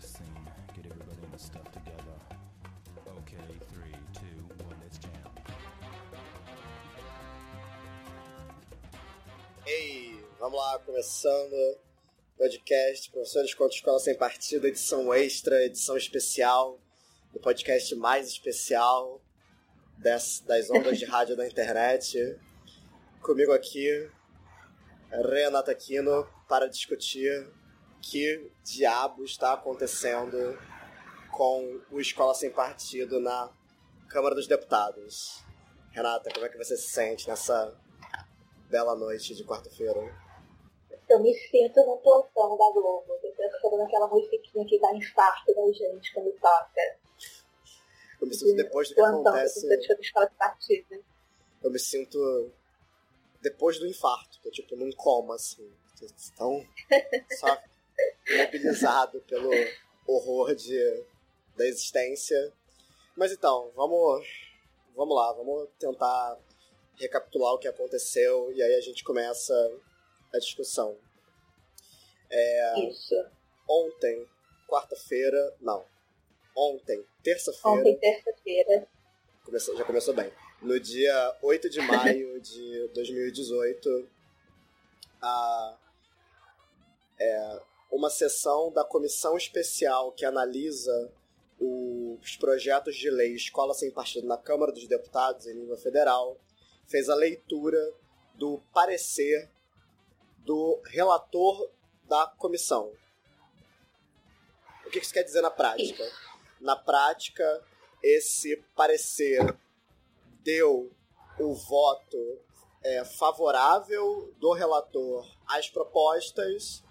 This scene. Get everybody in the stuff together. Okay, three, two, one, let's jam. Ei, vamos lá, começando o podcast Professores contra Escola Sem Partido, edição extra, edição especial, do podcast mais especial das, das ondas de rádio da internet. Comigo aqui, Renata Aquino, para discutir que diabo está acontecendo com o Escola Sem Partido na Câmara dos Deputados. Renata, como é que você se sente nessa bela noite de quarta-feira? Eu me sinto no plantão da Globo, pensando naquela musiquinha que dá infarto da gente quando toca. Eu me sinto depois do que plantão, acontece. Eu, eu me sinto depois do infarto, tô tipo num coma, assim. Tão só mobilizado pelo horror de, da existência. Mas então, vamos, vamos lá, vamos tentar recapitular o que aconteceu e aí a gente começa a discussão. É, Isso. ontem, quarta-feira, não. Ontem, terça-feira. Ontem, terça-feira. Começou, já começou bem. No dia 8 de maio de 2018, a, é, uma sessão da comissão especial que analisa os projetos de lei Escola Sem Partido na Câmara dos Deputados em nível federal fez a leitura do parecer do relator da comissão. O que isso quer dizer na prática? Na prática, esse parecer deu o voto é, favorável do relator às propostas,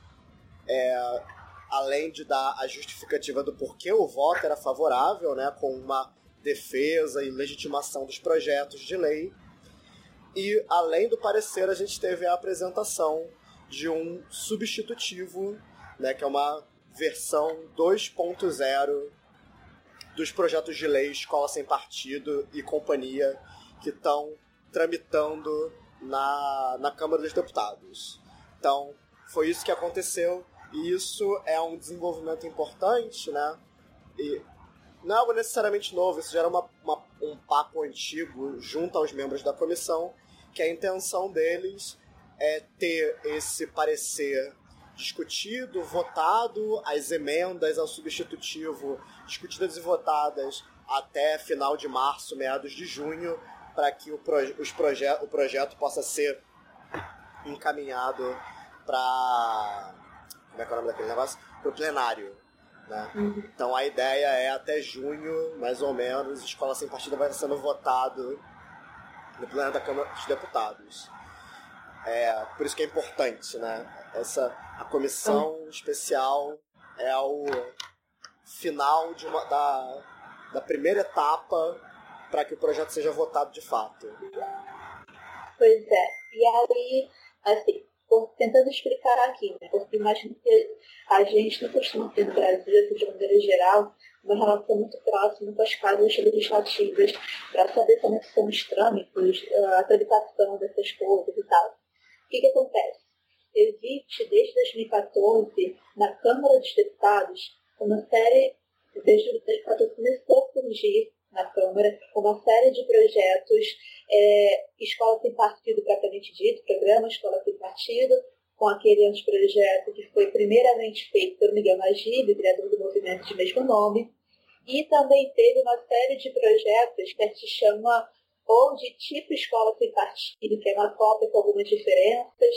é, além de dar a justificativa do porquê o voto era favorável, né, com uma defesa e legitimação dos projetos de lei. E, além do parecer, a gente teve a apresentação de um substitutivo, né, que é uma versão 2.0 dos projetos de lei Escola Sem Partido e Companhia que estão tramitando na, na Câmara dos Deputados. Então, foi isso que aconteceu e isso é um desenvolvimento importante, né? E não é algo necessariamente novo, isso já era uma, uma, um papo antigo junto aos membros da comissão, que a intenção deles é ter esse parecer discutido, votado, as emendas ao substitutivo discutidas e votadas até final de março, meados de junho, para que o, proje os proje o projeto possa ser encaminhado para. Como é que é o nome daquele negócio? Para o plenário. Né? Uhum. Então a ideia é até junho, mais ou menos, Escola Sem Partido vai sendo votado no plenário da Câmara dos Deputados. É, por isso que é importante, né? Essa, a comissão especial é o final de uma, da, da primeira etapa para que o projeto seja votado de fato. Pois é. E aí, assim, tô tentando explicar aqui, né? Porque imagino que a gente não costuma ter no Brasil, de maneira geral, uma relação muito próxima com as casas legislativas para saber como é são os trâmites, a tramitação dessas coisas e tal. O que, que acontece? Existe, desde 2014, na Câmara dos Deputados, uma série, desde 2014 começou a surgir na Câmara uma série de projetos, é, Escola Sem Partido propriamente dito, programa Escola Sem Partido, com aquele anteprojeto que foi primeiramente feito pelo Miguel Magib, criador do movimento de mesmo nome, e também teve uma série de projetos que se chama ou de tipo escola sem partido, que é uma cópia com algumas diferenças,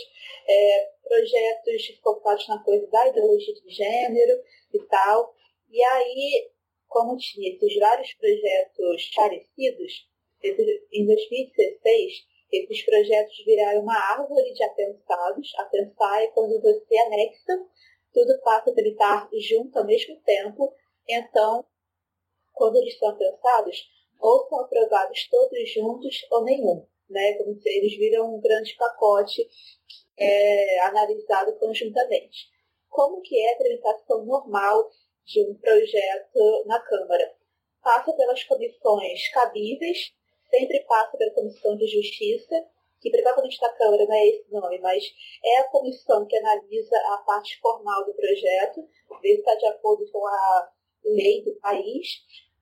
é, projetos focados na coisa da ideologia de gênero e tal. E aí, como tinha esses vários projetos parecidos, em 2016, esses projetos viraram uma árvore de apensados. Apensar é quando você anexa, tudo passa a gritar junto ao mesmo tempo. Então, quando eles são apensados, ou são aprovados todos juntos ou nenhum, né? Como se eles viram um grande pacote é, analisado conjuntamente. Como que é a tramitação normal de um projeto na Câmara? Passa pelas comissões cabíveis, sempre passa pela Comissão de Justiça, que provavelmente da Câmara não é esse nome, mas é a comissão que analisa a parte formal do projeto, ver se está de acordo com a lei do país,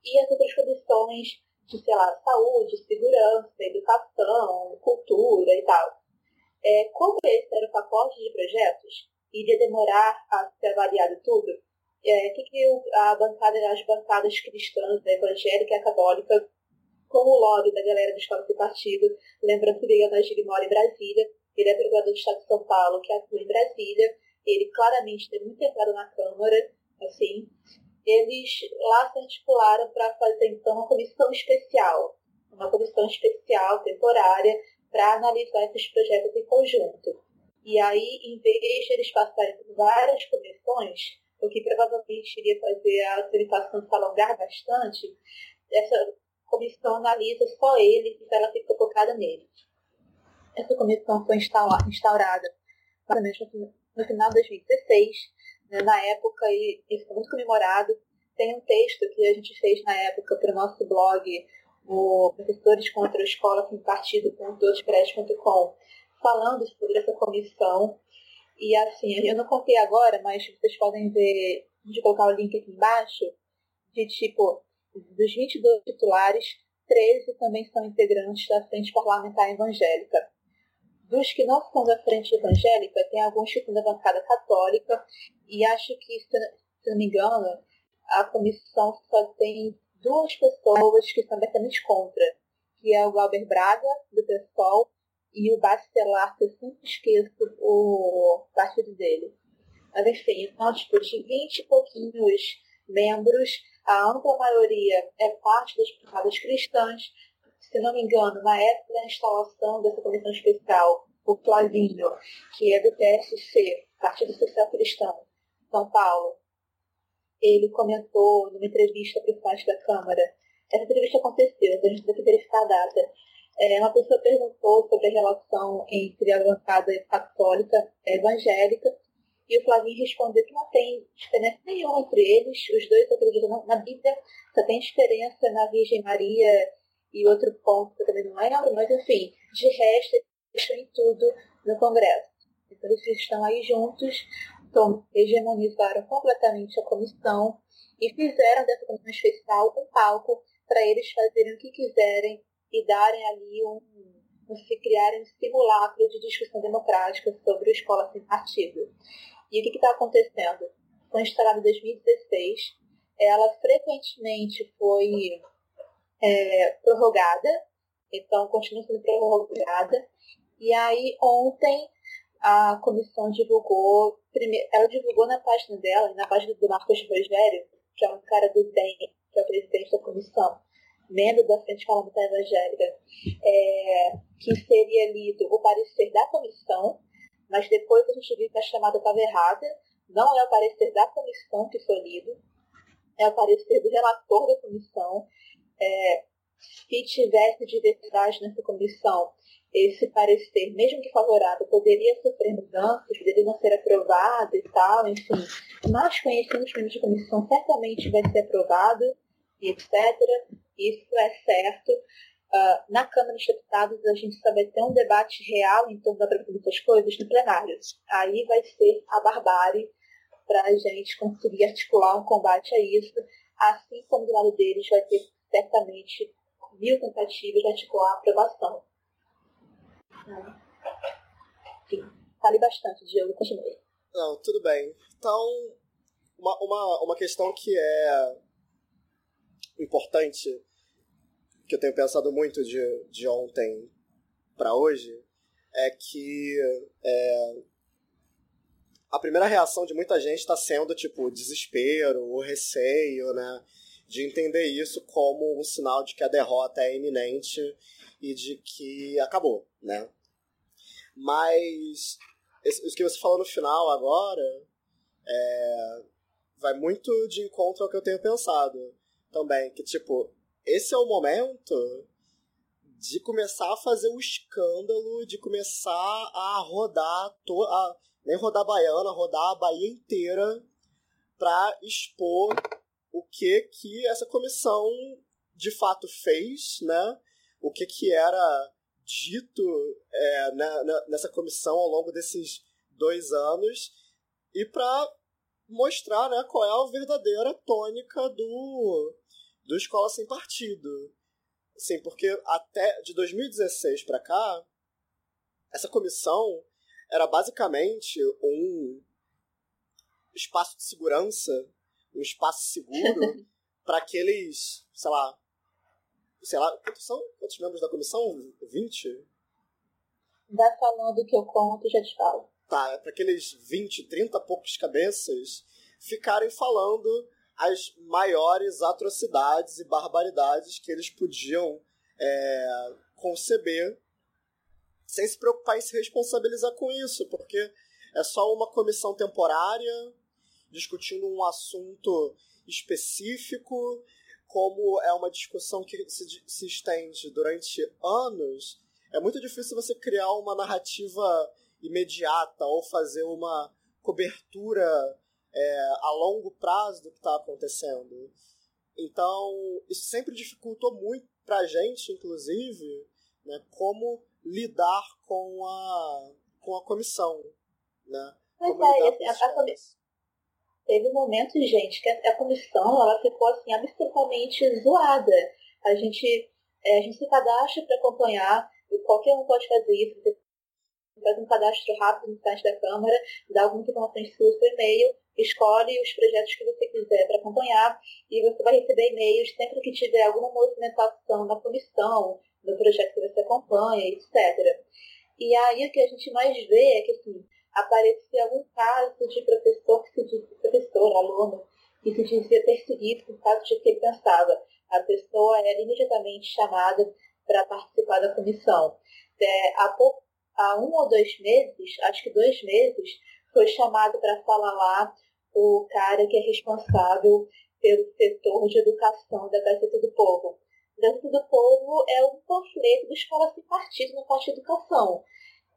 e as outras comissões de, sei lá, saúde, segurança, educação, cultura e tal. É, como esse era o pacote de projetos, iria demorar a ser avaliado tudo, é, que, que a bancada, as bancadas cristãs, a evangélica e católica, com o lobby da galera do Escola do Partido, lembrando que o Leonardo Gil mora em Brasília, ele é procurador do Estado de São Paulo, que atua em Brasília, ele claramente tem muito entrado na Câmara, assim, eles lá se articularam para fazer então uma comissão especial, uma comissão especial, temporária, para analisar esses projetos em conjunto. E aí, em vez de eles passarem por várias comissões, o que provavelmente iria fazer a tramitação se alongar bastante, essa comissão analisa só ele e ela fica focada nele. Essa comissão foi instaurada no final de 2016, né, na época, e isso foi muito comemorado. Tem um texto que a gente fez na época para o nosso blog, o Professores contra a Escola Sem Partido.wordpress.com, falando sobre essa comissão. E assim, eu não contei agora, mas vocês podem ver, gente colocar o link aqui embaixo, de tipo, dos 22 titulares, 13 também são integrantes da Frente Parlamentar Evangélica. Dos que não são da Frente Evangélica, tem alguns que são da bancada católica, e acho que, se não me engano, a comissão só tem duas pessoas que são abertamente contra, que é o Glauber Braga, do PSOL, e o Bacelar, que eu sempre esqueço o partido dele. Mas enfim, então, tipo, de 20 e pouquinhos membros, a ampla maioria é parte das privadas cristãs. Se não me engano, na época da instalação dessa comissão especial, o Flavinho, que é do PSC, Partido Social Cristão, São Paulo, ele comentou numa entrevista para o site da Câmara. Essa entrevista aconteceu, a gente tem que verificar a data. É, uma pessoa perguntou sobre a relação entre a bancada católica e evangélica, e o Flavinho respondeu que não tem diferença nenhuma entre eles, os dois acreditam na Bíblia, só tem diferença na Virgem Maria e outro ponto que eu também não lembro, mas enfim, de resto, eles em tudo no Congresso. Então eles estão aí juntos, então, hegemonizaram completamente a comissão e fizeram dessa comissão especial um palco para eles fazerem o que quiserem e darem ali um, se criarem um simulacro de discussão democrática sobre a escola sem partido. E o que está acontecendo? Foi instalada em 2016, ela frequentemente foi é, prorrogada, então continua sendo prorrogada. E aí ontem a comissão divulgou, primeiro, ela divulgou na página dela, na página do Marcos Rogério, que é um cara do DEM, que é o presidente da comissão, membro da Frente Parlamentar Evangélica, é, que seria lido o parecer da comissão, mas depois a gente viu que a chamada estava errada, não é o parecer da comissão que foi lido, é o parecer do relator da comissão. É, se tivesse diversidade nessa comissão, esse parecer, mesmo que favorável, poderia sofrer mudanças, poderia não ser aprovado e tal, enfim. Mas conhecendo os membros de comissão, certamente vai ser aprovado etc. Isso é certo. Uh, na Câmara dos Deputados, a gente só vai ter um debate real em torno da dessas coisas no plenário. Aí vai ser a barbárie para a gente conseguir articular um combate a isso, assim como do lado deles vai ter certamente mil tentativas de articular a aprovação. Sim, fale bastante, Diego, continue. Não, tudo bem. Então, uma, uma, uma questão que é importante, que eu tenho pensado muito de, de ontem para hoje, é que é, a primeira reação de muita gente está sendo, tipo, desespero, o receio, né? De entender isso como um sinal de que a derrota é iminente e de que acabou, né? Mas isso que você falou no final agora é, vai muito de encontro ao que eu tenho pensado também. Que, tipo, esse é o momento de começar a fazer o escândalo, de começar a rodar, to a, nem rodar a Baiana, rodar a Bahia inteira para expor o que que essa comissão de fato fez, né? O que que era dito é, na, na, nessa comissão ao longo desses dois anos e para mostrar né, qual é a verdadeira tônica do, do Escola Sem Partido. Sim, porque até de 2016 para cá, essa comissão era basicamente um espaço de segurança, um espaço seguro para aqueles, sei lá, sei lá, quantos são? Quantos membros da comissão? 20? Vai falando que eu conto e já te falo. Tá, para aqueles 20, 30 poucos cabeças ficarem falando as maiores atrocidades e barbaridades que eles podiam é, conceber sem se preocupar em se responsabilizar com isso, porque é só uma comissão temporária discutindo um assunto específico, como é uma discussão que se, se estende durante anos, é muito difícil você criar uma narrativa imediata ou fazer uma cobertura é, a longo prazo do que está acontecendo. Então, isso sempre dificultou muito para a gente, inclusive, né, como lidar com a, com a comissão. Né? Mas é, a, a, teve momentos, gente, que a, a, comissão ela ficou assim absolutamente zoada. A gente, é, a gente se cadastra para acompanhar, e qualquer um pode fazer isso. Você faz um cadastro rápido no site da Câmara, dá algumas informações suas por e-mail, escolhe os projetos que você quiser para acompanhar e você vai receber e-mails sempre que tiver alguma movimentação na comissão, no projeto que você acompanha, etc. E aí o que a gente mais vê é que assim, aparecia algum caso de professor que se dizia, professor, aluno, que se dizia perseguido por causa de que ele pensava. A pessoa era imediatamente chamada para participar da comissão. É, há, pouco, há um ou dois meses, acho que dois meses, foi chamado para falar lá o cara que é responsável pelo setor de educação da Gazeta do Povo. Gazeta do Povo é um panfleto do Escola Sem Partido na parte de educação.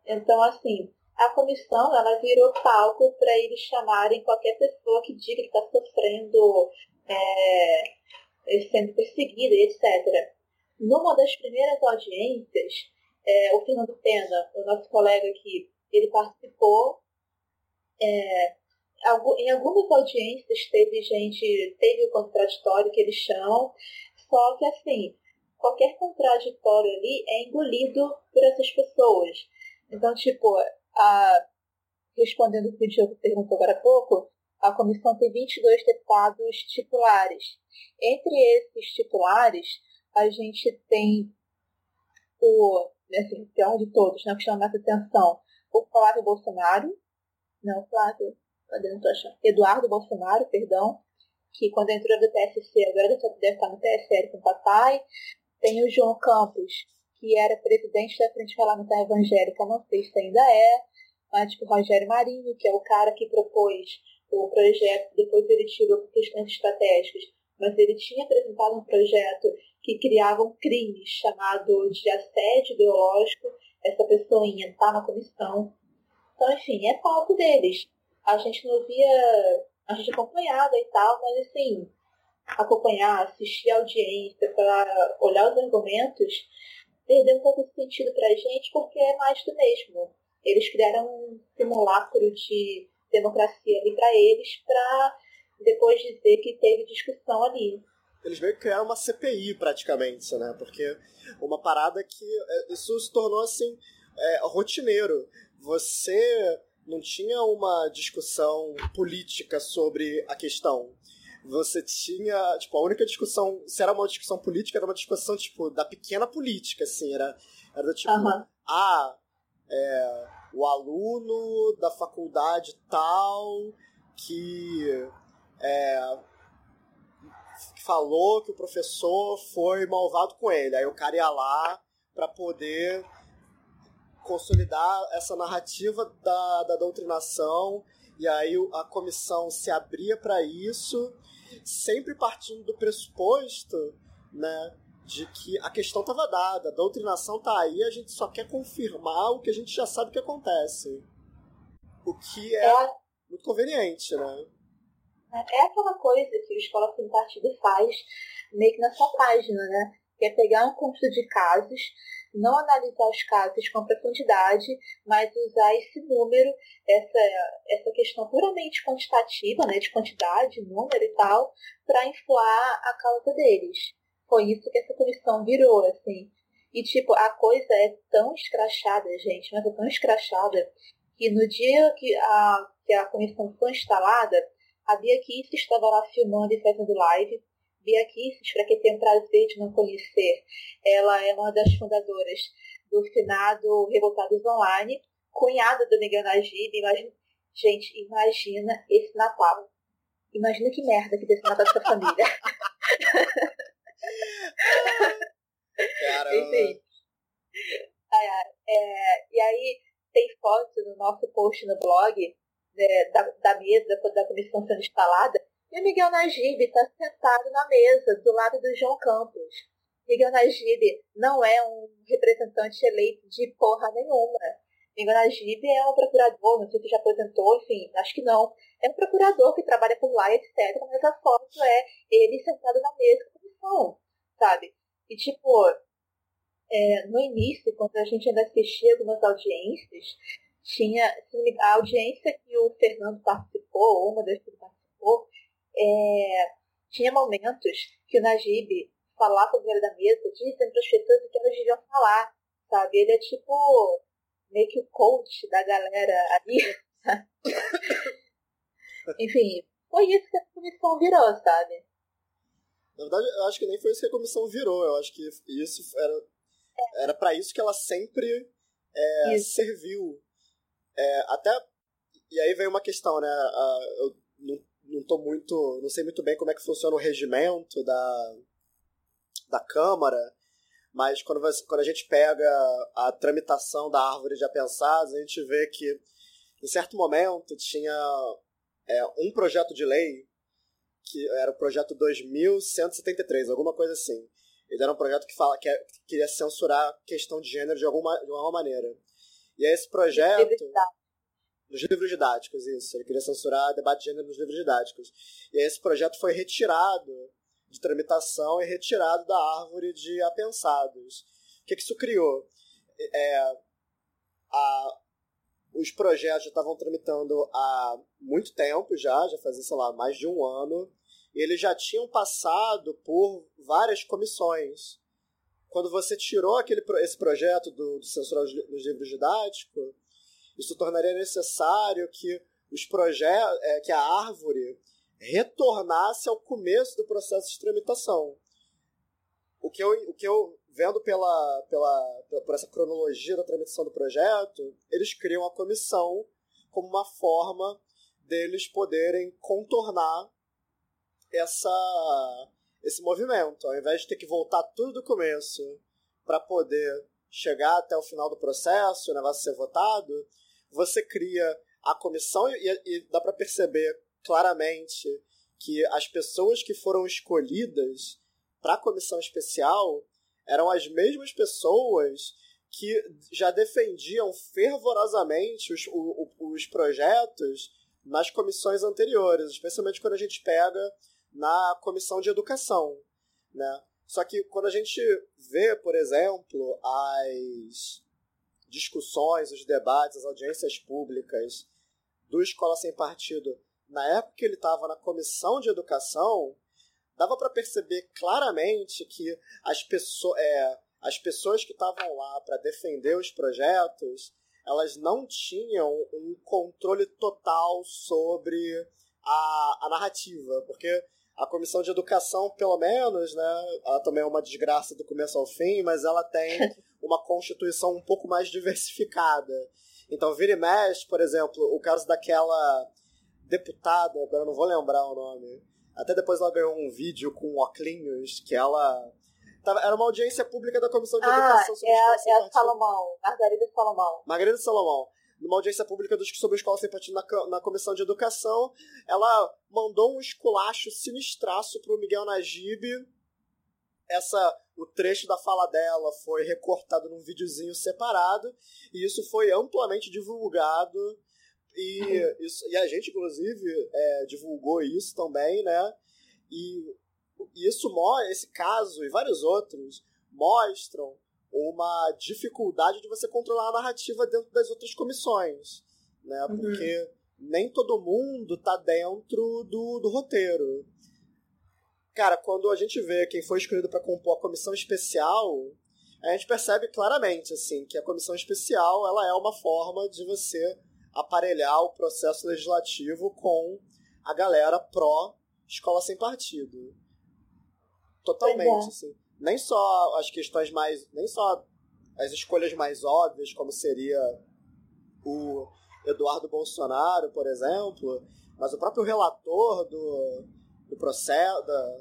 Então, assim, a comissão ela virou palco para eles chamarem qualquer pessoa que diga que está sofrendo, é, sendo perseguida, etc. Numa das primeiras audiências, é, o Fernando Pena, o nosso colega aqui, ele participou. É, em algumas audiências teve gente, teve o contraditório que eles chamam, só que assim, qualquer contraditório ali é engolido por essas pessoas. Então, tipo, a, respondendo o que o Diogo perguntou agora há pouco, a comissão tem 22 deputados titulares. Entre esses titulares, a gente tem o, assim, pior de todos, né, que chama mais atenção, o Flávio Bolsonaro, não, Flávio, não tô achando, Eduardo Bolsonaro, perdão, que quando entrou do PSC, agora deve estar no PSL com o papai. Tem o João Campos, que era presidente da Frente Parlamentar Evangélica, não sei se ainda é, mas tipo Rogério Marinho, que é o cara que propôs o projeto, depois ele tirou questões estratégicas, mas ele tinha apresentado um projeto que criava um crime chamado de assédio ideológico, essa pessoinha está na comissão. Então, enfim, é palco deles. A gente não via, a gente acompanhava e tal, mas assim, acompanhar, assistir a audiência, para olhar os argumentos, perdeu um pouco de sentido para a gente, porque é mais do mesmo. Eles criaram um simulacro de democracia ali para eles, para depois dizer que teve discussão ali. Eles meio que criaram uma CPI praticamente, né? Porque uma parada que é, isso se tornou assim é, rotineiro. Você não tinha uma discussão política sobre a questão você tinha, tipo, a única discussão, se era uma discussão política, era uma discussão, tipo, da pequena política, assim, era, era do tipo, uhum. ah, é, o aluno da faculdade tal que é, falou que o professor foi malvado com ele, aí o cara ia lá para poder consolidar essa narrativa da, da doutrinação e aí a comissão se abria para isso sempre partindo do pressuposto, né, de que a questão estava dada, a doutrinação está aí, a gente só quer confirmar o que a gente já sabe que acontece. O que é, é muito conveniente, né? É aquela coisa que o Escola Sem Partido faz meio que na sua página, né? Que é pegar um conjunto de casos, não analisar os casos com profundidade, mas usar esse número, essa, essa questão puramente quantitativa, né, de quantidade, número e tal, para inflar a causa deles. Foi isso que essa comissão virou, assim. E, tipo, a coisa é tão escrachada, gente, mas é tão escrachada, que no dia que a, que a comissão foi instalada, a Bia Kiss estava lá filmando e fazendo live, Bia Kisses, para quem tem o prazer de não conhecer, ela é uma das fundadoras do finado Revoltados Online, cunhada do Miguel Najib. Imagina, gente, imagina esse Natal. Imagina que merda que desse Natal dessa família. Caramba. Enfim. É, e aí tem foto no nosso post no blog né, da, da mesa, da comissão sendo instalada, e o Miguel Najib está sentado na mesa, do lado do João Campos. Miguel Najib não é um representante eleito de porra nenhuma. Miguel Najib é um procurador, não sei se já aposentou, enfim, acho que não. É um procurador que trabalha por lá, etc. Mas a foto é ele sentado na mesa com comissão, sabe? E tipo, é, no início, quando a gente ainda assistia algumas audiências, tinha a audiência que o Fernando participou, ou uma das que participou, é, tinha momentos que o Najib falava com o da mesa, dizendo para as pessoas o que elas deviam falar, sabe? Ele é tipo meio que o coach da galera ali. Enfim, foi isso que a comissão virou, sabe? Na verdade, eu acho que nem foi isso que a comissão virou. Eu acho que isso era era para isso que ela sempre é, serviu. É, até e aí vem uma questão, né? eu não não tô muito. não sei muito bem como é que funciona o regimento da, da Câmara, mas quando, você, quando a gente pega a tramitação da árvore de apensados, a gente vê que em certo momento tinha é, um projeto de lei que era o projeto 2173, alguma coisa assim. Ele era um projeto que fala é, que queria censurar a questão de gênero de alguma, de alguma maneira. E esse projeto nos livros didáticos, isso. Ele queria censurar debate de gênero nos livros didáticos. E aí esse projeto foi retirado de tramitação e retirado da árvore de apensados. O que, que isso criou? É, a, os projetos já estavam tramitando há muito tempo já, já fazia, sei lá, mais de um ano, e eles já tinham passado por várias comissões. Quando você tirou aquele, esse projeto do, do censurar nos livros didáticos, isso tornaria necessário que os projetos, é, que a árvore retornasse ao começo do processo de tramitação. O que eu, o que eu vendo pela, pela, pela, por essa cronologia da tramitação do projeto, eles criam a comissão como uma forma deles poderem contornar essa, esse movimento. Ao invés de ter que voltar tudo do começo para poder chegar até o final do processo, o negócio ser votado, você cria a comissão e, e dá para perceber claramente que as pessoas que foram escolhidas para a comissão especial eram as mesmas pessoas que já defendiam fervorosamente os, os projetos nas comissões anteriores, especialmente quando a gente pega na comissão de educação, né? Só que quando a gente vê, por exemplo, as discussões, os debates, as audiências públicas do Escola Sem Partido, na época que ele estava na comissão de educação, dava para perceber claramente que as, pessoas, é, as pessoas que estavam lá para defender os projetos, elas não tinham um controle total sobre a, a narrativa, porque a comissão de educação, pelo menos, né, ela também é uma desgraça do começo ao fim, mas ela tem uma constituição um pouco mais diversificada. Então, vira e mexe, por exemplo, o caso daquela deputada, agora eu não vou lembrar o nome, até depois ela ganhou um vídeo com Oclinhos, que ela. Era uma audiência pública da Comissão de ah, Educação sobre é, a, é a Salomão, Margarida Salomão. Margarida Salomão. Numa audiência pública sobre a escola sem partido na, na Comissão de Educação, ela mandou um esculacho sinistraço pro Miguel Najib. Essa o trecho da fala dela foi recortado num videozinho separado e isso foi amplamente divulgado e, isso, e a gente inclusive é, divulgou isso também, né? E isso esse caso e vários outros mostram uma dificuldade de você controlar a narrativa dentro das outras comissões, né? Uhum. Porque nem todo mundo tá dentro do, do roteiro. Cara, quando a gente vê quem foi escolhido para compor a comissão especial, a gente percebe claramente assim que a comissão especial ela é uma forma de você aparelhar o processo legislativo com a galera pró escola sem partido. Totalmente, é. assim. Nem só as questões mais. Nem só as escolhas mais óbvias, como seria o Eduardo Bolsonaro, por exemplo, mas o próprio relator do, do processo, da,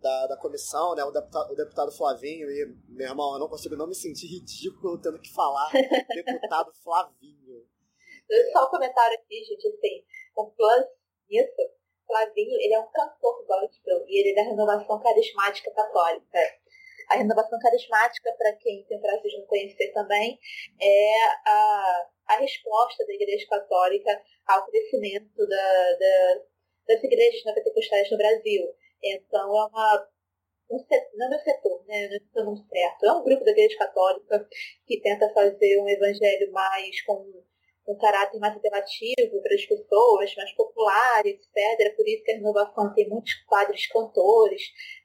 da, da, comissão, né, o deputado, o deputado Flavinho, e, meu irmão, eu não consigo não me sentir ridículo tendo que falar deputado Flavinho. Só um comentário aqui, gente, assim, o plus nisso Flavinho, ele é um cantor gospel e ele é da renovação carismática católica. A renovação carismática, para quem tem prazer de não conhecer também, é a, a resposta da Igreja Católica ao crescimento da, da, das igrejas pentecostais no Brasil. Então, é uma, um setor, não é um setor, né, não é um certo, é um grupo da Igreja Católica que tenta fazer um evangelho mais com um caráter mais alternativo para as pessoas, mais popular, etc. Por isso que a renovação tem muitos padres cantores,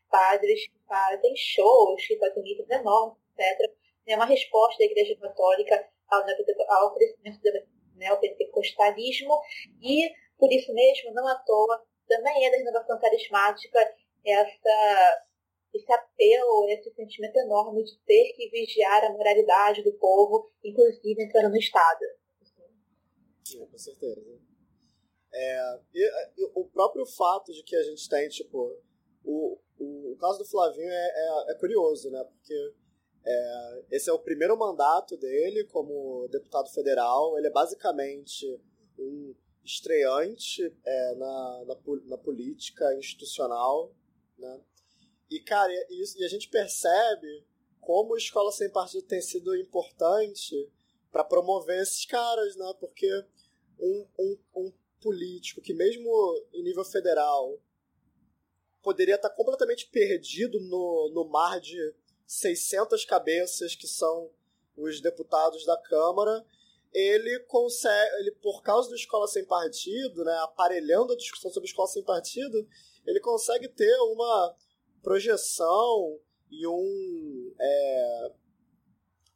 padres que fazem shows, que fazem livros enormes, etc. É uma resposta da Igreja Católica ao, ao crescimento do neopentecostalismo e, por isso mesmo, não à toa, também é da renovação carismática essa, esse apelo, esse sentimento enorme de ter que vigiar a moralidade do povo, inclusive entrando no Estado. Sim, com certeza. É, e, e, o próprio fato de que a gente tem, tipo, o, o, o caso do Flavinho é, é, é curioso, né? Porque é, esse é o primeiro mandato dele como deputado federal. Ele é basicamente um estreante é, na, na, na, política institucional, né? E, cara, e, e a gente percebe como a Escola Sem Partido tem sido importante para promover esses caras, né? Porque um, um, um político que, mesmo em nível federal, poderia estar completamente perdido no, no mar de 600 cabeças que são os deputados da Câmara, ele consegue, ele por causa da escola sem partido, né, aparelhando a discussão sobre escola sem partido, ele consegue ter uma projeção e um é,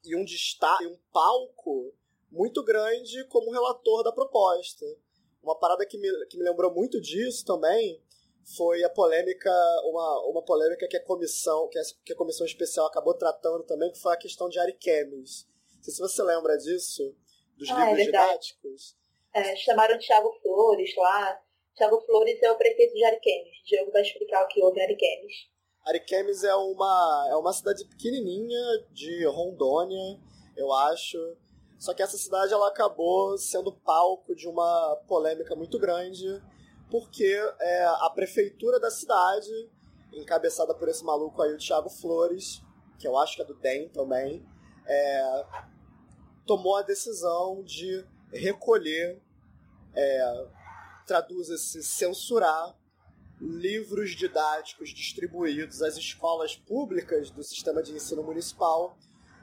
e um destaque, um palco muito grande como relator da proposta. Uma parada que me, que me lembrou muito disso também foi a polêmica, uma, uma polêmica que a comissão, que a, que a comissão especial acabou tratando também, que foi a questão de Ariquemes. Não sei se você lembra disso, dos ah, é livros é didáticos. É, chamaram Tiago Flores lá. Tiago Flores é o prefeito de Ariquemes. Diogo vai explicar o que houve em Ariquemes. Ariquemes é uma, é uma cidade pequenininha de Rondônia, eu acho. Só que essa cidade ela acabou sendo palco de uma polêmica muito grande, porque é, a prefeitura da cidade, encabeçada por esse maluco aí, o Thiago Flores, que eu acho que é do DEM também, é, tomou a decisão de recolher, é, traduz-se, censurar livros didáticos distribuídos às escolas públicas do sistema de ensino municipal,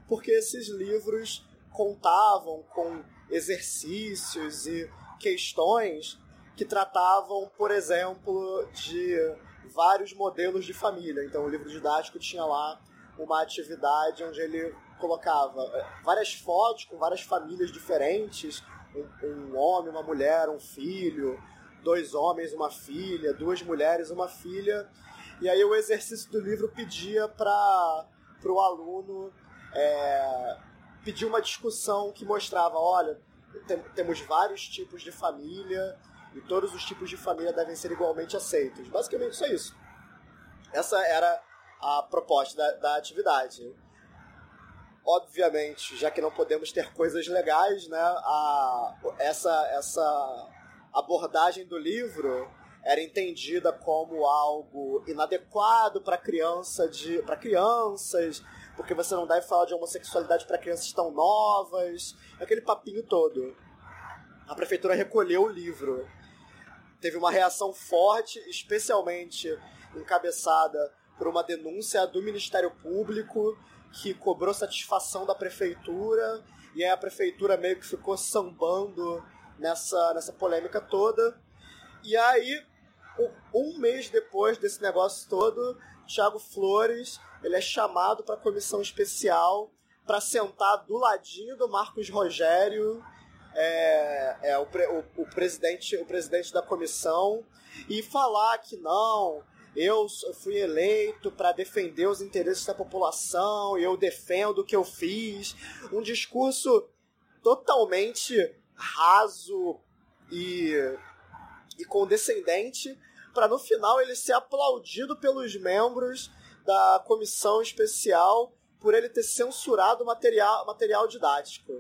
porque esses livros contavam com exercícios e questões que tratavam, por exemplo, de vários modelos de família. Então, o livro didático tinha lá uma atividade onde ele colocava eh, várias fotos com várias famílias diferentes, um, um homem, uma mulher, um filho, dois homens, uma filha, duas mulheres, uma filha. E aí o exercício do livro pedia para o aluno é, pedir uma discussão que mostrava, olha, tem, temos vários tipos de família e todos os tipos de família devem ser igualmente aceitos. Basicamente é isso. Essa era a proposta da, da atividade. Obviamente, já que não podemos ter coisas legais, né, a, essa, essa abordagem do livro era entendida como algo inadequado para criança de para crianças, porque você não deve falar de homossexualidade para crianças tão novas, aquele papinho todo. A prefeitura recolheu o livro. Teve uma reação forte, especialmente encabeçada por uma denúncia do Ministério Público que cobrou satisfação da prefeitura, e aí a prefeitura meio que ficou sambando nessa, nessa polêmica toda. E aí, um mês depois desse negócio todo, Thiago Flores ele é chamado para a comissão especial para sentar do ladinho do Marcos Rogério, é, é o, o, o, presidente, o presidente da comissão, e falar que não, eu fui eleito para defender os interesses da população eu defendo o que eu fiz. Um discurso totalmente raso e, e condescendente, para no final ele ser aplaudido pelos membros da comissão especial por ele ter censurado material, material didático.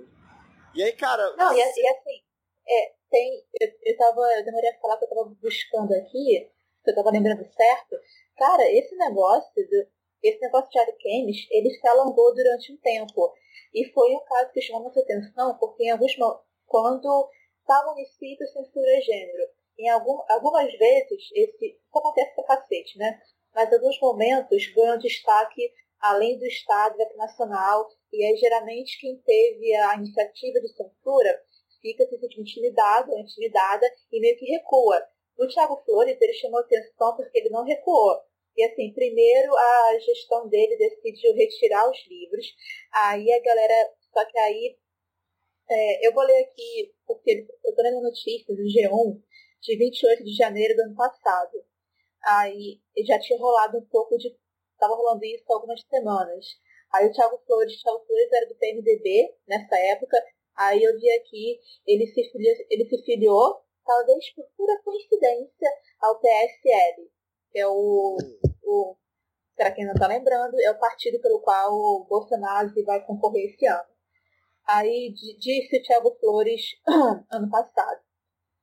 E aí, cara. Não, e, e assim, é, tem. Eu, eu tava. Eu demorei a falar que eu tava buscando aqui, que eu tava lembrando certo. Cara, esse negócio do, esse negócio de Aricanes, ele se alongou durante um tempo. E foi um caso que chamou nossa atenção, porque em alguns quando tal município censura gênero, em algum, algumas vezes, esse, isso acontece pra cacete, né? Mas em alguns momentos ganha destaque além do Estado e nacional, e é geralmente quem teve a iniciativa de censura fica se sentindo intimidado, intimidada e meio que recua. O Thiago Flores, ele chamou atenção porque ele não recuou. E assim, primeiro a gestão dele decidiu retirar os livros, aí a galera, só que aí, é, eu vou ler aqui, porque eu estou lendo notícias do G1 de 28 de janeiro do ano passado. Aí já tinha rolado um pouco de estava rolando isso há algumas semanas. Aí o Thiago Flores, Thiago Flores era do PMDB nessa época, aí eu vi aqui, ele se filiou, ele se filiou talvez por pura coincidência, ao PSL, que é o, o para quem não está lembrando, é o partido pelo qual o Bolsonaro vai concorrer esse ano. Aí disse o Thiago Flores ano passado.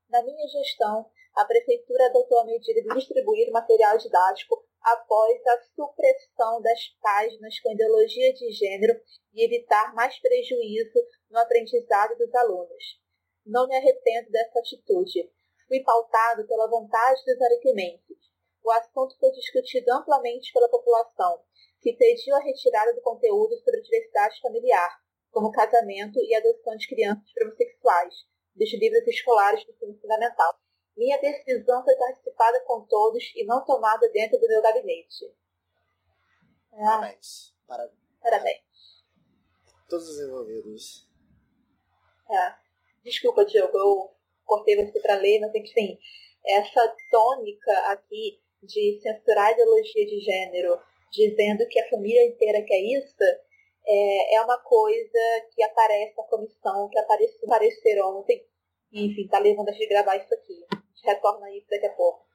Na minha gestão, a Prefeitura adotou a medida de distribuir material didático após a supressão das páginas com ideologia de gênero e evitar mais prejuízo no aprendizado dos alunos. Não me arrependo dessa atitude. Fui pautado pela vontade dos arequimenses. O assunto foi discutido amplamente pela população, que pediu a retirada do conteúdo sobre diversidade familiar, como casamento e adoção de crianças homossexuais, dos livros escolares do ensino fundamental. Minha decisão foi participada com todos e não tomada dentro do meu gabinete. Parabéns. Parabéns. Parabéns. Todos os envolvidos. É. Desculpa, Diogo, eu cortei você para ler, mas enfim, essa tônica aqui de censurar a ideologia de gênero, dizendo que a família inteira quer isso, é, é uma coisa que aparece na comissão, que apareceu, aparecer ontem. Enfim, tá levando a gente gravar isso aqui retorna a isso daqui a pouco.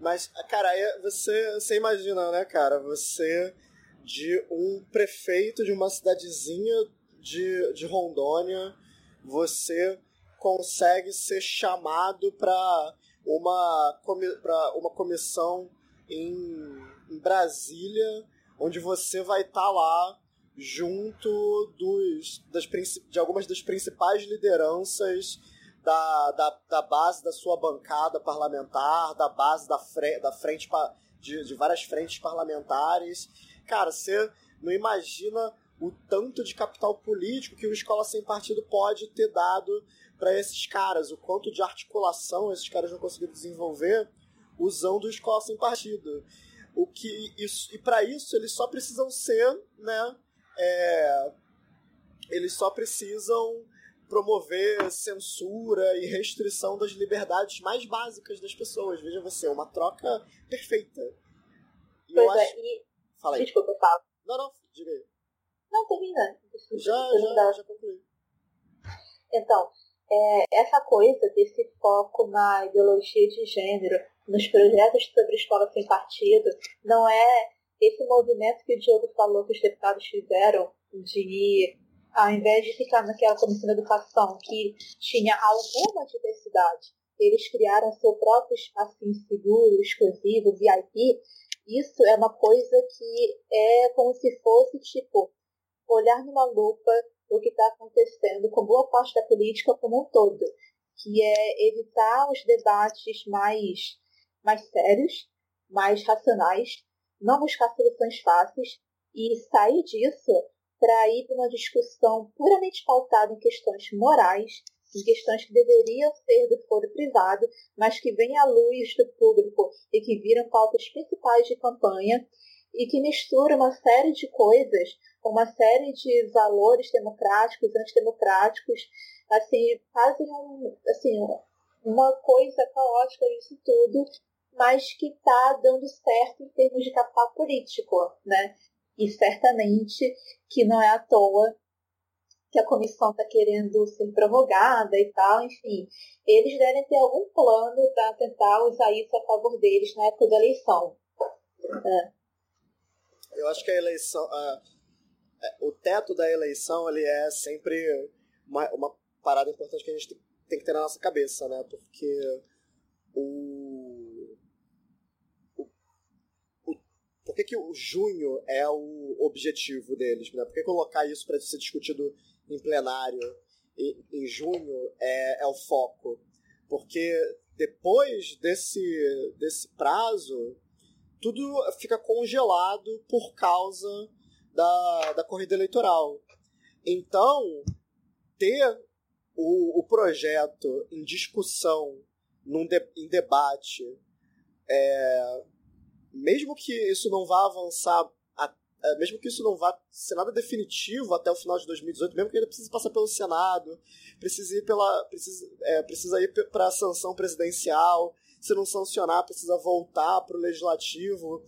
Mas, cara, você, você imagina, né, cara? Você de um prefeito de uma cidadezinha de, de Rondônia, você consegue ser chamado para uma, uma comissão em, em Brasília, onde você vai estar tá lá junto dos, das, de algumas das principais lideranças da, da, da base da sua bancada parlamentar, da base da, fre, da frente de, de várias frentes parlamentares. Cara, você não imagina o tanto de capital político que o Escola Sem Partido pode ter dado para esses caras, o quanto de articulação esses caras vão conseguir desenvolver usando o Escola Sem Partido. O que isso, e para isso eles só precisam ser, né, é, eles só precisam promover censura e restrição das liberdades mais básicas das pessoas. Veja você, uma troca perfeita. E pois eu é, acho... e... Fala aí. Desculpa, fala. Não, não, diga aí. Não, termina. Já, já, já concluí. Então, é, essa coisa desse foco na ideologia de gênero, nos projetos sobre escola sem partido, não é esse movimento que o Diogo falou que os deputados fizeram de ao invés de ficar naquela comissão de educação que tinha alguma diversidade, eles criaram seu próprio espacinho seguro, exclusivo, VIP. Isso é uma coisa que é como se fosse, tipo, olhar numa lupa o que está acontecendo com boa parte da política como um todo, que é evitar os debates mais, mais sérios, mais racionais, não buscar soluções fáceis e sair disso para ir para uma discussão puramente pautada em questões morais, em questões que deveriam ser do foro privado, mas que vêm à luz do público e que viram pautas principais de campanha e que mistura uma série de coisas, uma série de valores democráticos, antidemocráticos, assim, fazem um, assim, uma coisa caótica disso tudo, mas que está dando certo em termos de capital político, né? E certamente que não é à toa que a comissão está querendo ser prorrogada e tal, enfim. Eles devem ter algum plano para tentar usar isso a favor deles na época da eleição. É. Eu acho que a eleição. A, é, o teto da eleição ele é sempre uma, uma parada importante que a gente tem que ter na nossa cabeça, né? Porque o. o, o por que, que o junho é o objetivo deles? Né? Por que colocar isso para ser discutido em plenário em, em junho é, é o foco? Porque depois desse, desse prazo, tudo fica congelado por causa da, da corrida eleitoral. Então, ter o, o projeto em discussão, num de, em debate, é, mesmo que isso não vá avançar, a, é, mesmo que isso não vá ser nada definitivo até o final de 2018, mesmo que ainda precise passar pelo Senado, precise ir pela, precisa, é, precisa ir para a sanção presidencial, se não sancionar, precisa voltar para o legislativo.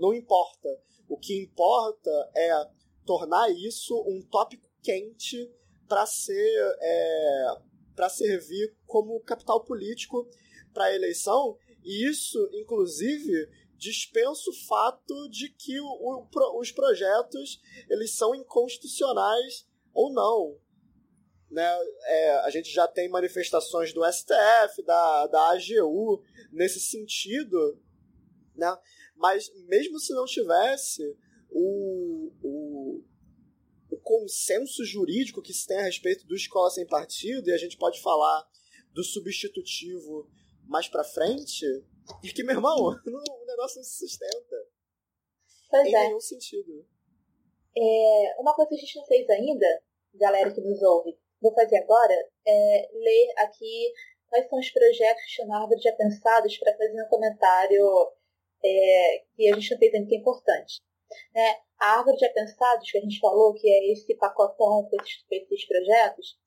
Não importa. O que importa é tornar isso um tópico quente para ser é, para servir como capital político para a eleição e isso inclusive dispensa o fato de que o, o, os projetos eles são inconstitucionais ou não né, é, a gente já tem manifestações do STF, da, da AGU nesse sentido, né? mas mesmo se não tivesse o, o, o consenso jurídico que se tem a respeito do escola sem partido, e a gente pode falar do substitutivo mais para frente, e que, meu irmão, não, negócio não se sustenta. Pois em é. nenhum sentido. É, uma coisa que a gente não fez ainda, galera que nos ouve, vou fazer agora é ler aqui quais são os projetos que o Harvard já pensados para fazer um comentário é, que a gente não fez ainda que é importante. Né? A árvore de pensados que a gente falou, que é esse pacotão com esses, esses projetos,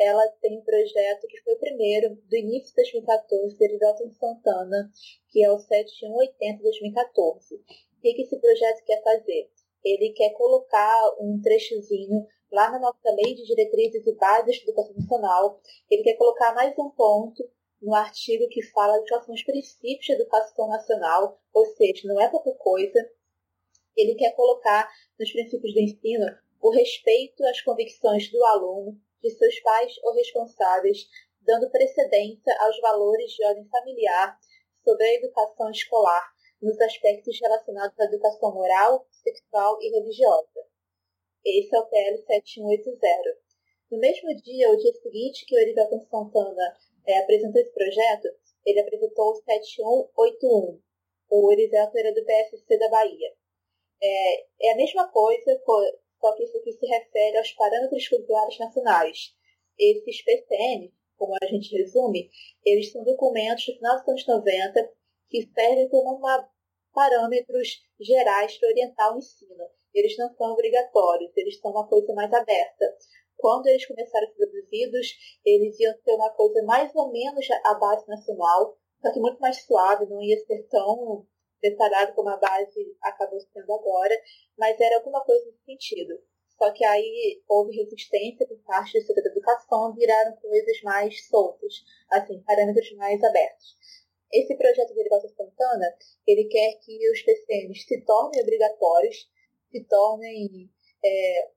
ela tem um projeto que foi o primeiro do início de 2014, de Dalton Santana, que é o 7180 2014. O que, que esse projeto quer fazer? Ele quer colocar um trechozinho lá na nossa Lei de Diretrizes e Bases de Educação Nacional, ele quer colocar mais um ponto no artigo que fala de quais são os princípios de educação nacional, ou seja, não é pouca coisa. Ele quer colocar nos princípios do ensino o respeito às convicções do aluno, de seus pais ou responsáveis, dando precedência aos valores de ordem familiar sobre a educação escolar nos aspectos relacionados à educação moral, sexual e religiosa. Esse é o PL 7180. No mesmo dia, o dia seguinte que o Erivelton Santana é, apresentou esse projeto, ele apresentou o 7181. O Erivelton era do PSC da Bahia. É, é a mesma coisa, só que isso aqui se refere aos parâmetros curriculares nacionais. Esses PCN, como a gente resume, eles são documentos do final dos anos 90 que servem como uma, parâmetros gerais para orientar o ensino eles não são obrigatórios, eles são uma coisa mais aberta. Quando eles começaram a ser produzidos, eles iam ser uma coisa mais ou menos a base nacional, só que muito mais suave, não ia ser tão detalhado como a base acabou sendo agora, mas era alguma coisa nesse sentido. Só que aí houve resistência por parte do setor da educação, viraram coisas mais soltas, assim, parâmetros mais abertos. Esse projeto de Erivaldo Santana, ele quer que os PCNs se tornem obrigatórios, se tornem é,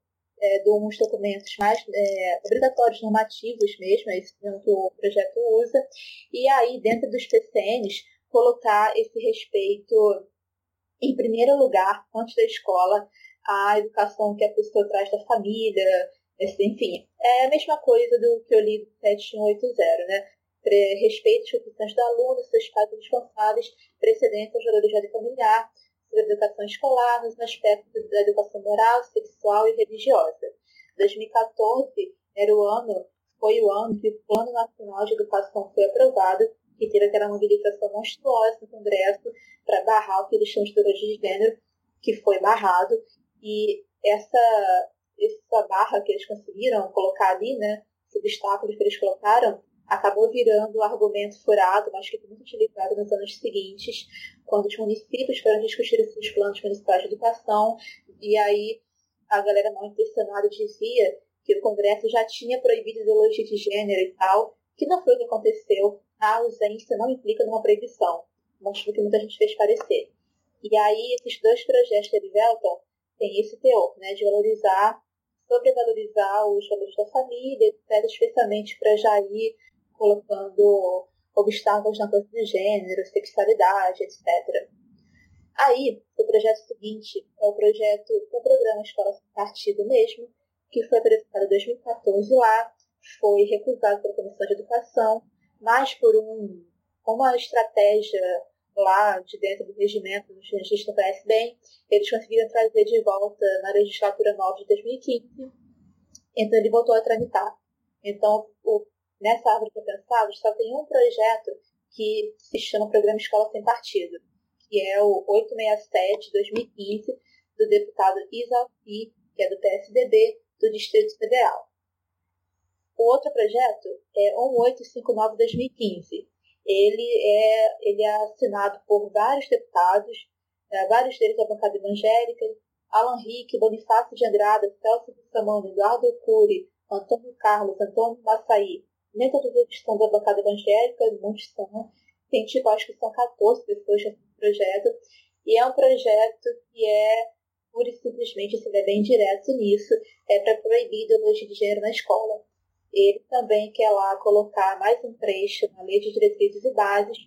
é, de uns documentos mais é, obrigatórios, normativos mesmo, é isso que o projeto usa, e aí, dentro dos PCNs, colocar esse respeito em primeiro lugar, antes da escola, a educação que a pessoa traz da família, enfim, é a mesma coisa do que eu li do 7180, né? Respeito às opções do aluno, seus pais responsáveis, precedência aos valores de familiar, sobre a educação escolar nos aspectos da educação moral, sexual e religiosa. 2014 era o ano, foi o ano que o Plano Nacional de Educação foi aprovado e teve aquela mobilização monstruosa no Congresso para barrar o que eles chamam de ideologia de gênero, que foi barrado. E essa, essa barra que eles conseguiram colocar ali, né, esse obstáculo que eles colocaram, acabou virando um argumento furado, mas que foi muito utilizado nos anos seguintes, quando os municípios foram discutir seus planos municipais de educação, e aí a galera mal intencionada dizia que o Congresso já tinha proibido ideologia de gênero e tal, que não foi o que aconteceu. A ausência não implica numa foi o que muita gente fez parecer. E aí, esses dois projetos de Velton têm esse teor, né, de valorizar, sobrevalorizar os valores da família, etc., especialmente para já ir colocando obstáculos na coisa de gênero, sexualidade, etc. Aí, o projeto seguinte é o projeto, o programa Escola Partido mesmo, que foi apresentado em 2014 lá, foi recusado pela Comissão de Educação, mas por um, uma estratégia lá de dentro do regimento do cientista conhece bem, eles conseguiram trazer de volta na legislatura nova de 2015, então ele voltou a tramitar. Então, o, nessa árvore de pensados só tem um projeto que se chama Programa Escola Sem Partido, que é o 867 de 2015, do deputado Isalfi, que é do PSDB, do Distrito Federal. O outro projeto é 1859 2015. Ele é, ele é assinado por vários deputados, é, vários deles da bancada evangélica, Alan Rick, Bonifácio de Andrada, Celso Bussamano, Eduardo Cury, Antônio Carlos, Antônio Massaí, nem todos eles estão da bancada evangélica, muitos são. Tem tipo, acho que são 14 pessoas nesse projeto. E é um projeto que é pura e simplesmente, se é bem direto nisso, é para proibir ideologia de gênero na escola. Ele também quer lá colocar mais um trecho na Lei de Diretrizes e Bases,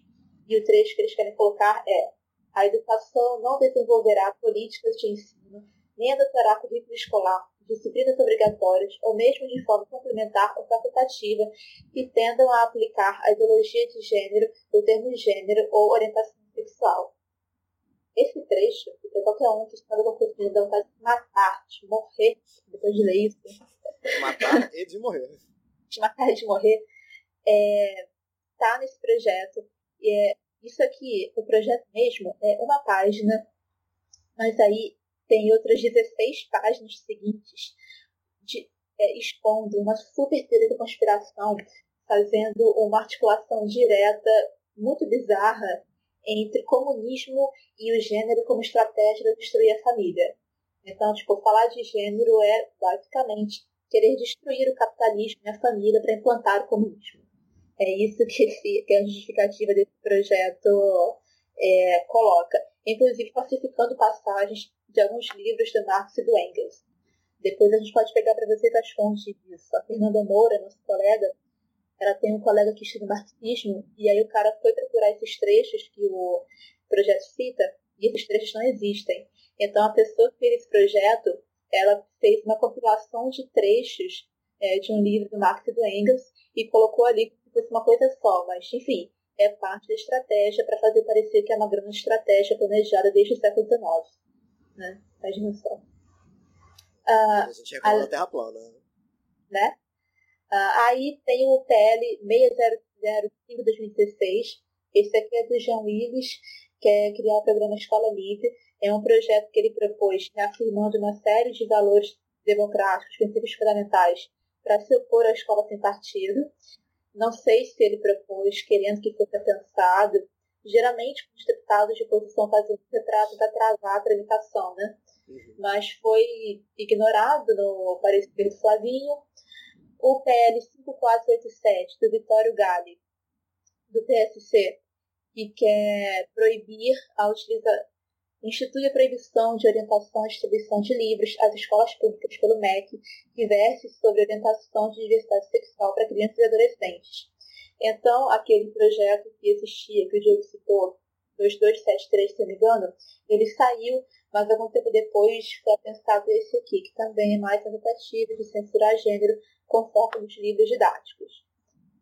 e o trecho que eles querem colocar é a educação não desenvolverá políticas de ensino, nem adotará currículo escolar, disciplinas obrigatórias ou mesmo de forma complementar ou facultativa que tendam a aplicar a ideologia de gênero, o termo gênero ou orientação sexual. Esse trecho, que qualquer um que está no curso de vontade de matar, de morrer, depois de ler isso. Matar e de morrer. De matar e de morrer, é, tá nesse projeto. E é, isso aqui, o projeto mesmo, é uma página, mas aí tem outras 16 páginas seguintes de, é, expondo uma super teoria da conspiração, fazendo uma articulação direta muito bizarra entre comunismo e o gênero como estratégia de destruir a família. Então, tipo, falar de gênero é basicamente querer destruir o capitalismo e a família para implantar o comunismo. É isso que, esse, que a justificativa desse projeto é, coloca, inclusive falsificando passagens de alguns livros do Marx e do Engels. Depois a gente pode pegar para vocês as fontes disso. A Fernanda Moura, nossa colega, ela tem um colega que estuda marxismo, e aí o cara foi procurar esses trechos que o projeto cita, e esses trechos não existem. Então a pessoa que fez esse projeto, ela fez uma compilação de trechos é, de um livro do Marx e do Engels e colocou ali como se fosse uma coisa só, mas enfim, é parte da estratégia para fazer parecer que é uma grande estratégia planejada desde o século XIX. Né? Imagina só. Ah, a gente reclama a, Terra plana. Né? Ah, aí tem o PL 6005-2016. Esse aqui é do João Willis, que é criar o programa Escola Livre. É um projeto que ele propôs reafirmando uma série de valores democráticos, princípios fundamentais, para se opor à escola sem partido. Não sei se ele propôs querendo que fosse pensado. Geralmente, os deputados de oposição fazem isso, de atrasar a tramitação, né? Uhum. Mas foi ignorado no parecer do Flavinho o PL 5487 do Vitório Gale, do PSC, que quer proibir a utilização, institui a proibição de orientação e distribuição de livros às escolas públicas pelo MEC que verse sobre orientação de diversidade sexual para crianças e adolescentes. Então, aquele projeto que existia, que o Diogo citou, 2273, se não me engano, ele saiu, mas algum tempo depois foi pensado esse aqui, que também é mais tentativo de censurar gênero conforme nos livros didáticos.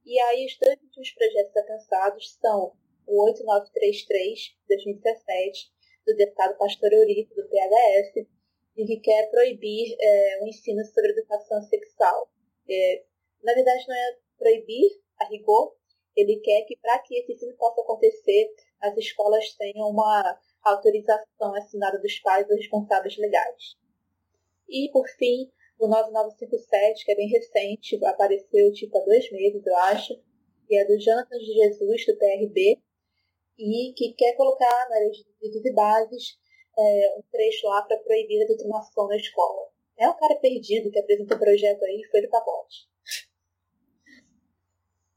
E aí, os dois últimos projetos alcançados são o 8933, de 2017, do deputado Pastor Eurico, do PHS, e que quer proibir é, o ensino sobre educação sexual. É, na verdade, não é proibir a rigor, ele quer que, para que esse ensino possa acontecer, as escolas tenham uma autorização assinada dos pais ou responsáveis legais. E, por fim, o 9957, que é bem recente, apareceu tipo há dois meses, eu acho, que é do Jonathan de Jesus, do PRB, e que quer colocar na lei de direitos e bases é, um trecho lá para proibir a doutrinação na escola. É um cara perdido que apresentou o projeto aí e foi do capote.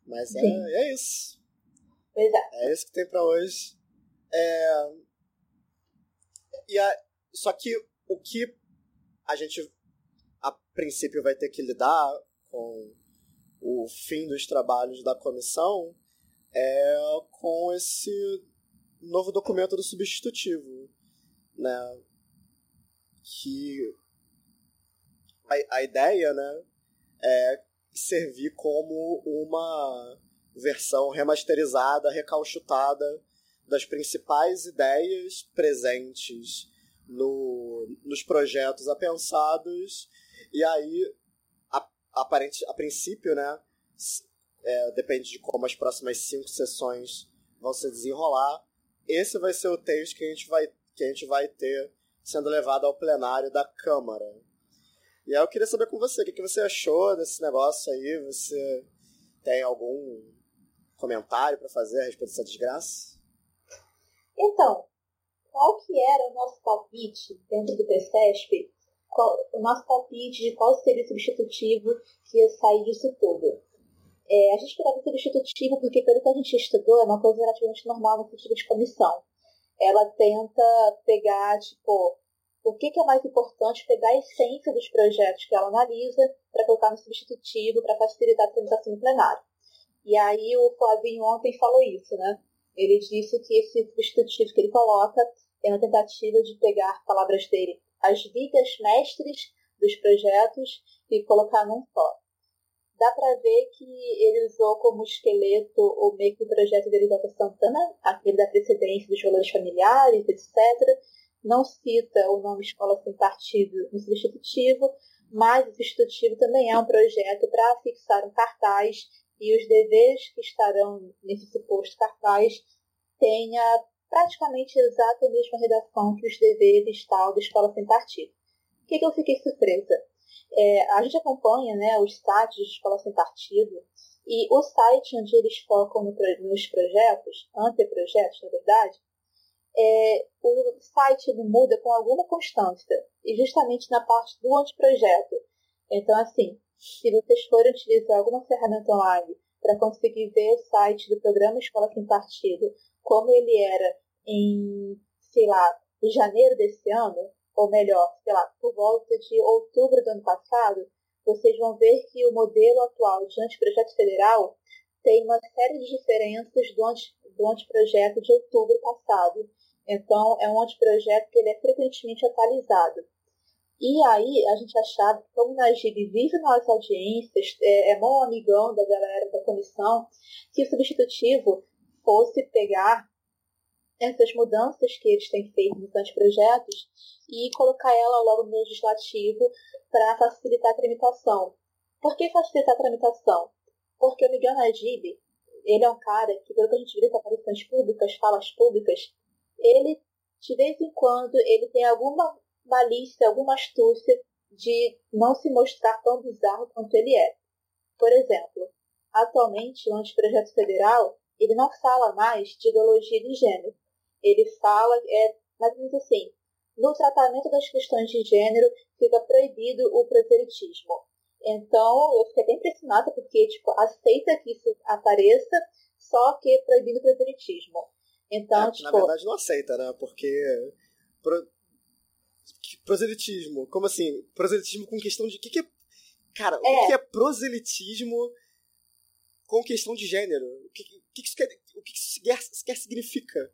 Mas é, é, isso. Pois é. É isso que tem para hoje. É... E a... Só que o que a gente a princípio vai ter que lidar com o fim dos trabalhos da comissão é com esse novo documento do substitutivo, né? Que a, a ideia, né, é servir como uma versão remasterizada, recauchutada das principais ideias presentes no, nos projetos apensados e aí a, aparente, a princípio, né, é, depende de como as próximas cinco sessões vão se desenrolar. Esse vai ser o texto que a gente vai, que a gente vai ter sendo levado ao plenário da Câmara. E aí eu queria saber com você, o que, você achou desse negócio aí? Você tem algum comentário para fazer a respeito dessa desgraça? Então, qual que era o nosso palpite dentro do PCESP? Qual, o nosso palpite de qual seria o substitutivo que ia sair disso tudo? É, a gente pegava substitutivo porque, pelo que a gente estudou, é uma coisa relativamente normal nesse tipo de comissão. Ela tenta pegar, tipo, o que, que é mais importante, pegar a essência dos projetos que ela analisa para colocar no substitutivo, para facilitar a tramitação no plenário. E aí o Flavinho ontem falou isso, né? Ele disse que esse substitutivo que ele coloca é uma tentativa de pegar palavras dele, as vidas mestres dos projetos e colocar num só dá para ver que ele usou como esqueleto o meio que o projeto de Erivaldo Santana, aquele da precedência dos valores familiares, etc. Não cita o nome Escola Sem Partido no substitutivo, mas o substitutivo também é um projeto para fixar um cartaz e os deveres que estarão nesse suposto cartaz tenha praticamente exata a mesma redação que os deveres tal da Escola Sem Partido. O que, que eu fiquei surpresa? É, a gente acompanha né, os sites de escola sem partido e o site onde eles focam no, nos projetos, anteprojetos, na verdade, é, o site ele muda com alguma constância e justamente na parte do anteprojeto. Então, assim, se vocês forem utilizar alguma ferramenta online para conseguir ver o site do programa Escola Sem Partido, como ele era em, sei lá, janeiro desse ano, ou melhor, sei lá, por volta de outubro do ano passado, vocês vão ver que o modelo atual de anteprojeto federal tem uma série de diferenças do, anti, do anteprojeto de outubro passado. Então, é um anteprojeto que ele é frequentemente atualizado. E aí, a gente achava que, como o Najib vive nas audiências, é, é bom amigão da galera da comissão, que o substitutivo fosse pegar essas mudanças que eles têm feito nos anteprojetos e colocar ela logo no legislativo para facilitar a tramitação. Por que facilitar a tramitação? Porque o Miguel Najib, ele é um cara que, pelo que a gente vê em aparições públicas, falas públicas, ele, de vez em quando, ele tem alguma malícia, alguma astúcia de não se mostrar tão bizarro quanto ele é. Por exemplo, atualmente, o anteprojeto federal, ele não fala mais de ideologia de gênero. Ele fala, é mais ou menos assim, no tratamento das questões de gênero fica proibido o proselitismo. Então, eu fiquei até impressionada porque, tipo, aceita que isso apareça, só que proibindo o proselitismo. Então, é, tipo... Na verdade, não aceita, né? Porque... Pro... Proselitismo, como assim? Proselitismo com questão de... O que, que é... Cara, o é. que é proselitismo com questão de gênero? O que, que, isso quer... O que isso quer, quer significa?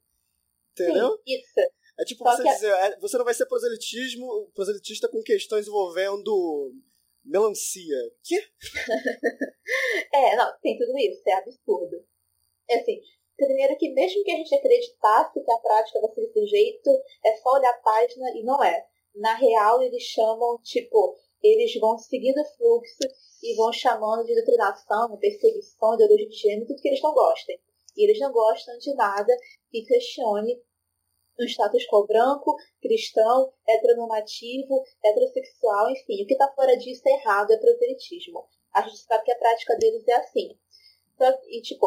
Entendeu? Sim, isso. É tipo Só você que... dizer, é, você não vai ser proselitismo, proselitista com questões envolvendo melancia. Quê? é, não, tem tudo isso, é absurdo. É assim, primeiro que mesmo que a gente acreditasse que a prática vai ser desse jeito, é só olhar a página e não é. Na real, eles chamam, tipo, eles vão seguindo o fluxo e vão chamando de doutrinação, perseguição, ideologia de gênero, tudo que eles não gostem. E eles não gostam de nada que questione o status quo branco, cristão, heteronormativo, heterossexual, enfim. O que está fora disso é errado, é proselitismo. A gente sabe que a prática deles é assim. E, tipo,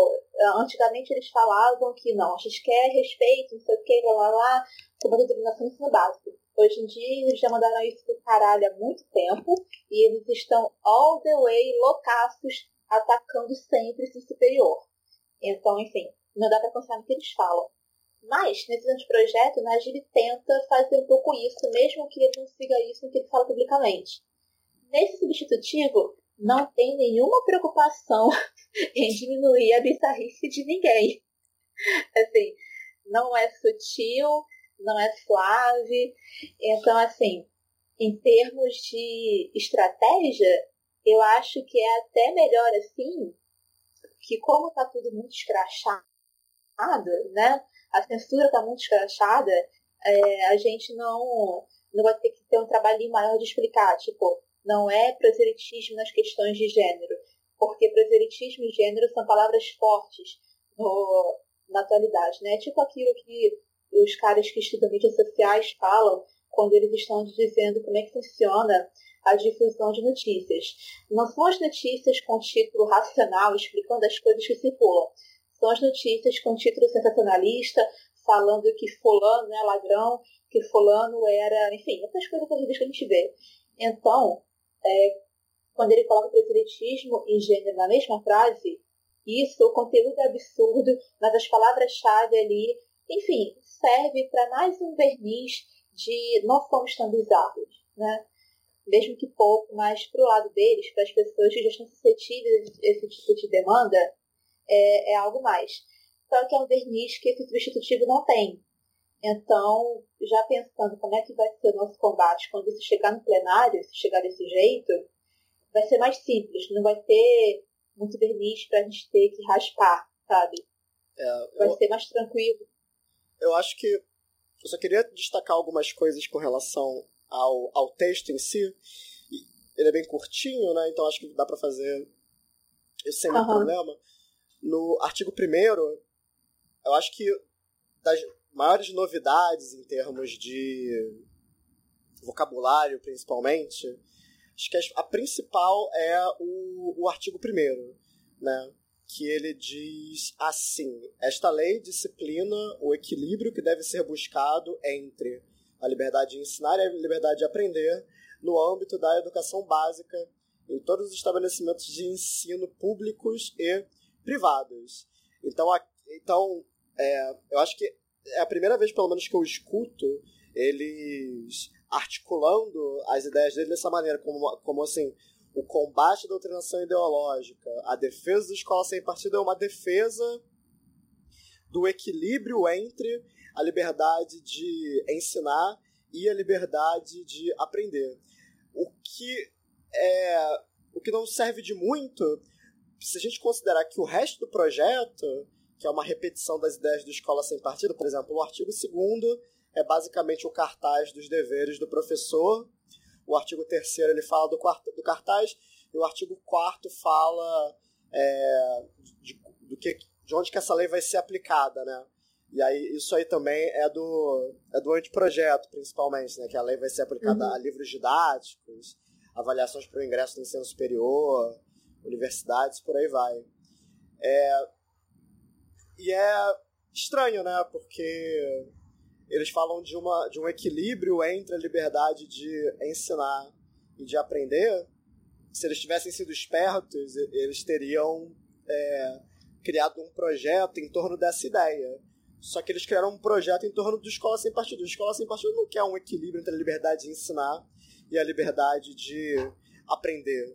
antigamente eles falavam que não, a gente quer respeito, não sei o que, lá, lá, lá, como a determinação ensino básico. Hoje em dia eles já mandaram isso pro caralho há muito tempo e eles estão all the way loucaços, atacando sempre esse superior. Então, enfim, não dá para confiar no que eles falam. Mas, nesse anteprojeto, Najib tenta fazer um pouco isso, mesmo que ele não siga isso no que ele fala publicamente. Nesse substitutivo, não tem nenhuma preocupação em diminuir a bizarrice de ninguém. Assim, não é sutil, não é suave. Então, assim, em termos de estratégia, eu acho que é até melhor assim, que como tá tudo muito escrachado, né? a censura está muito escrachada, é, a gente não, não vai ter que ter um trabalhinho maior de explicar, tipo, não é proselitismo nas questões de gênero, porque proselitismo e gênero são palavras fortes no, na atualidade, né? Tipo aquilo que os caras que estudam mídias sociais falam quando eles estão dizendo como é que funciona a difusão de notícias. Não são as notícias com título racional explicando as coisas que circulam, são as notícias com título sensacionalista, falando que fulano é ladrão, que fulano era, enfim, essas coisas horríveis que a gente vê. Então, é, quando ele coloca proselitismo e gênero na mesma frase, isso, o conteúdo é absurdo, mas as palavras-chave ali, enfim, serve para mais um verniz de não somos tão bizarros, né? Mesmo que pouco, mas para o lado deles, para as pessoas que já estão suscetíveis a esse tipo de demanda, é, é algo mais. Só que é um verniz que esse substitutivo não tem. Então, já pensando como é que vai ser o nosso combate quando isso chegar no plenário, se chegar desse jeito, vai ser mais simples, não vai ter muito verniz para a gente ter que raspar, sabe? É, vai ser mais tranquilo. Eu acho que eu só queria destacar algumas coisas com relação ao, ao texto em si. Ele é bem curtinho, né? Então acho que dá para fazer isso sem uhum. problema no artigo 1 eu acho que das maiores novidades em termos de vocabulário, principalmente, acho que a principal é o, o artigo 1 né? Que ele diz assim: esta lei disciplina o equilíbrio que deve ser buscado entre a liberdade de ensinar e a liberdade de aprender no âmbito da educação básica em todos os estabelecimentos de ensino públicos e privadas. Então, a, então é, eu acho que é a primeira vez, pelo menos, que eu escuto eles articulando as ideias deles dessa maneira, como, como assim, o combate à doutrinação ideológica, a defesa da escola sem partido é uma defesa do equilíbrio entre a liberdade de ensinar e a liberdade de aprender. O que é o que não serve de muito se a gente considerar que o resto do projeto, que é uma repetição das ideias do Escola Sem Partido, por exemplo, o artigo 2 é basicamente o cartaz dos deveres do professor, o artigo 3 ele fala do, quarto, do cartaz, e o artigo 4 fala é, de, do que, de onde que essa lei vai ser aplicada, né? E aí isso aí também é do, é do anteprojeto, principalmente, né? Que a lei vai ser aplicada uhum. a livros didáticos, avaliações para o ingresso no ensino superior, universidades, por aí vai. É, e é estranho, né? Porque eles falam de, uma, de um equilíbrio entre a liberdade de ensinar e de aprender. Se eles tivessem sido espertos, eles teriam é, criado um projeto em torno dessa ideia. Só que eles criaram um projeto em torno do Escola Sem Partido. O Escola Sem Partido não quer um equilíbrio entre a liberdade de ensinar e a liberdade de aprender.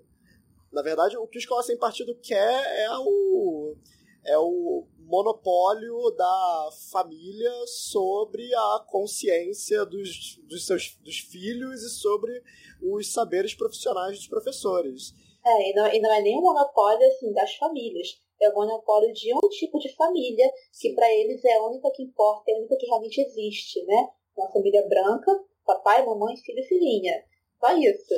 Na verdade, o que o Escola Sem Partido quer é o, é o monopólio da família sobre a consciência dos, dos seus dos filhos e sobre os saberes profissionais dos professores. É, e não, e não é nem um monopólio assim, das famílias. é o monopólio de um tipo de família, que para eles é a única que importa, é a única que realmente existe, né? Uma família branca, papai, mamãe, filho e filhinha. Só isso.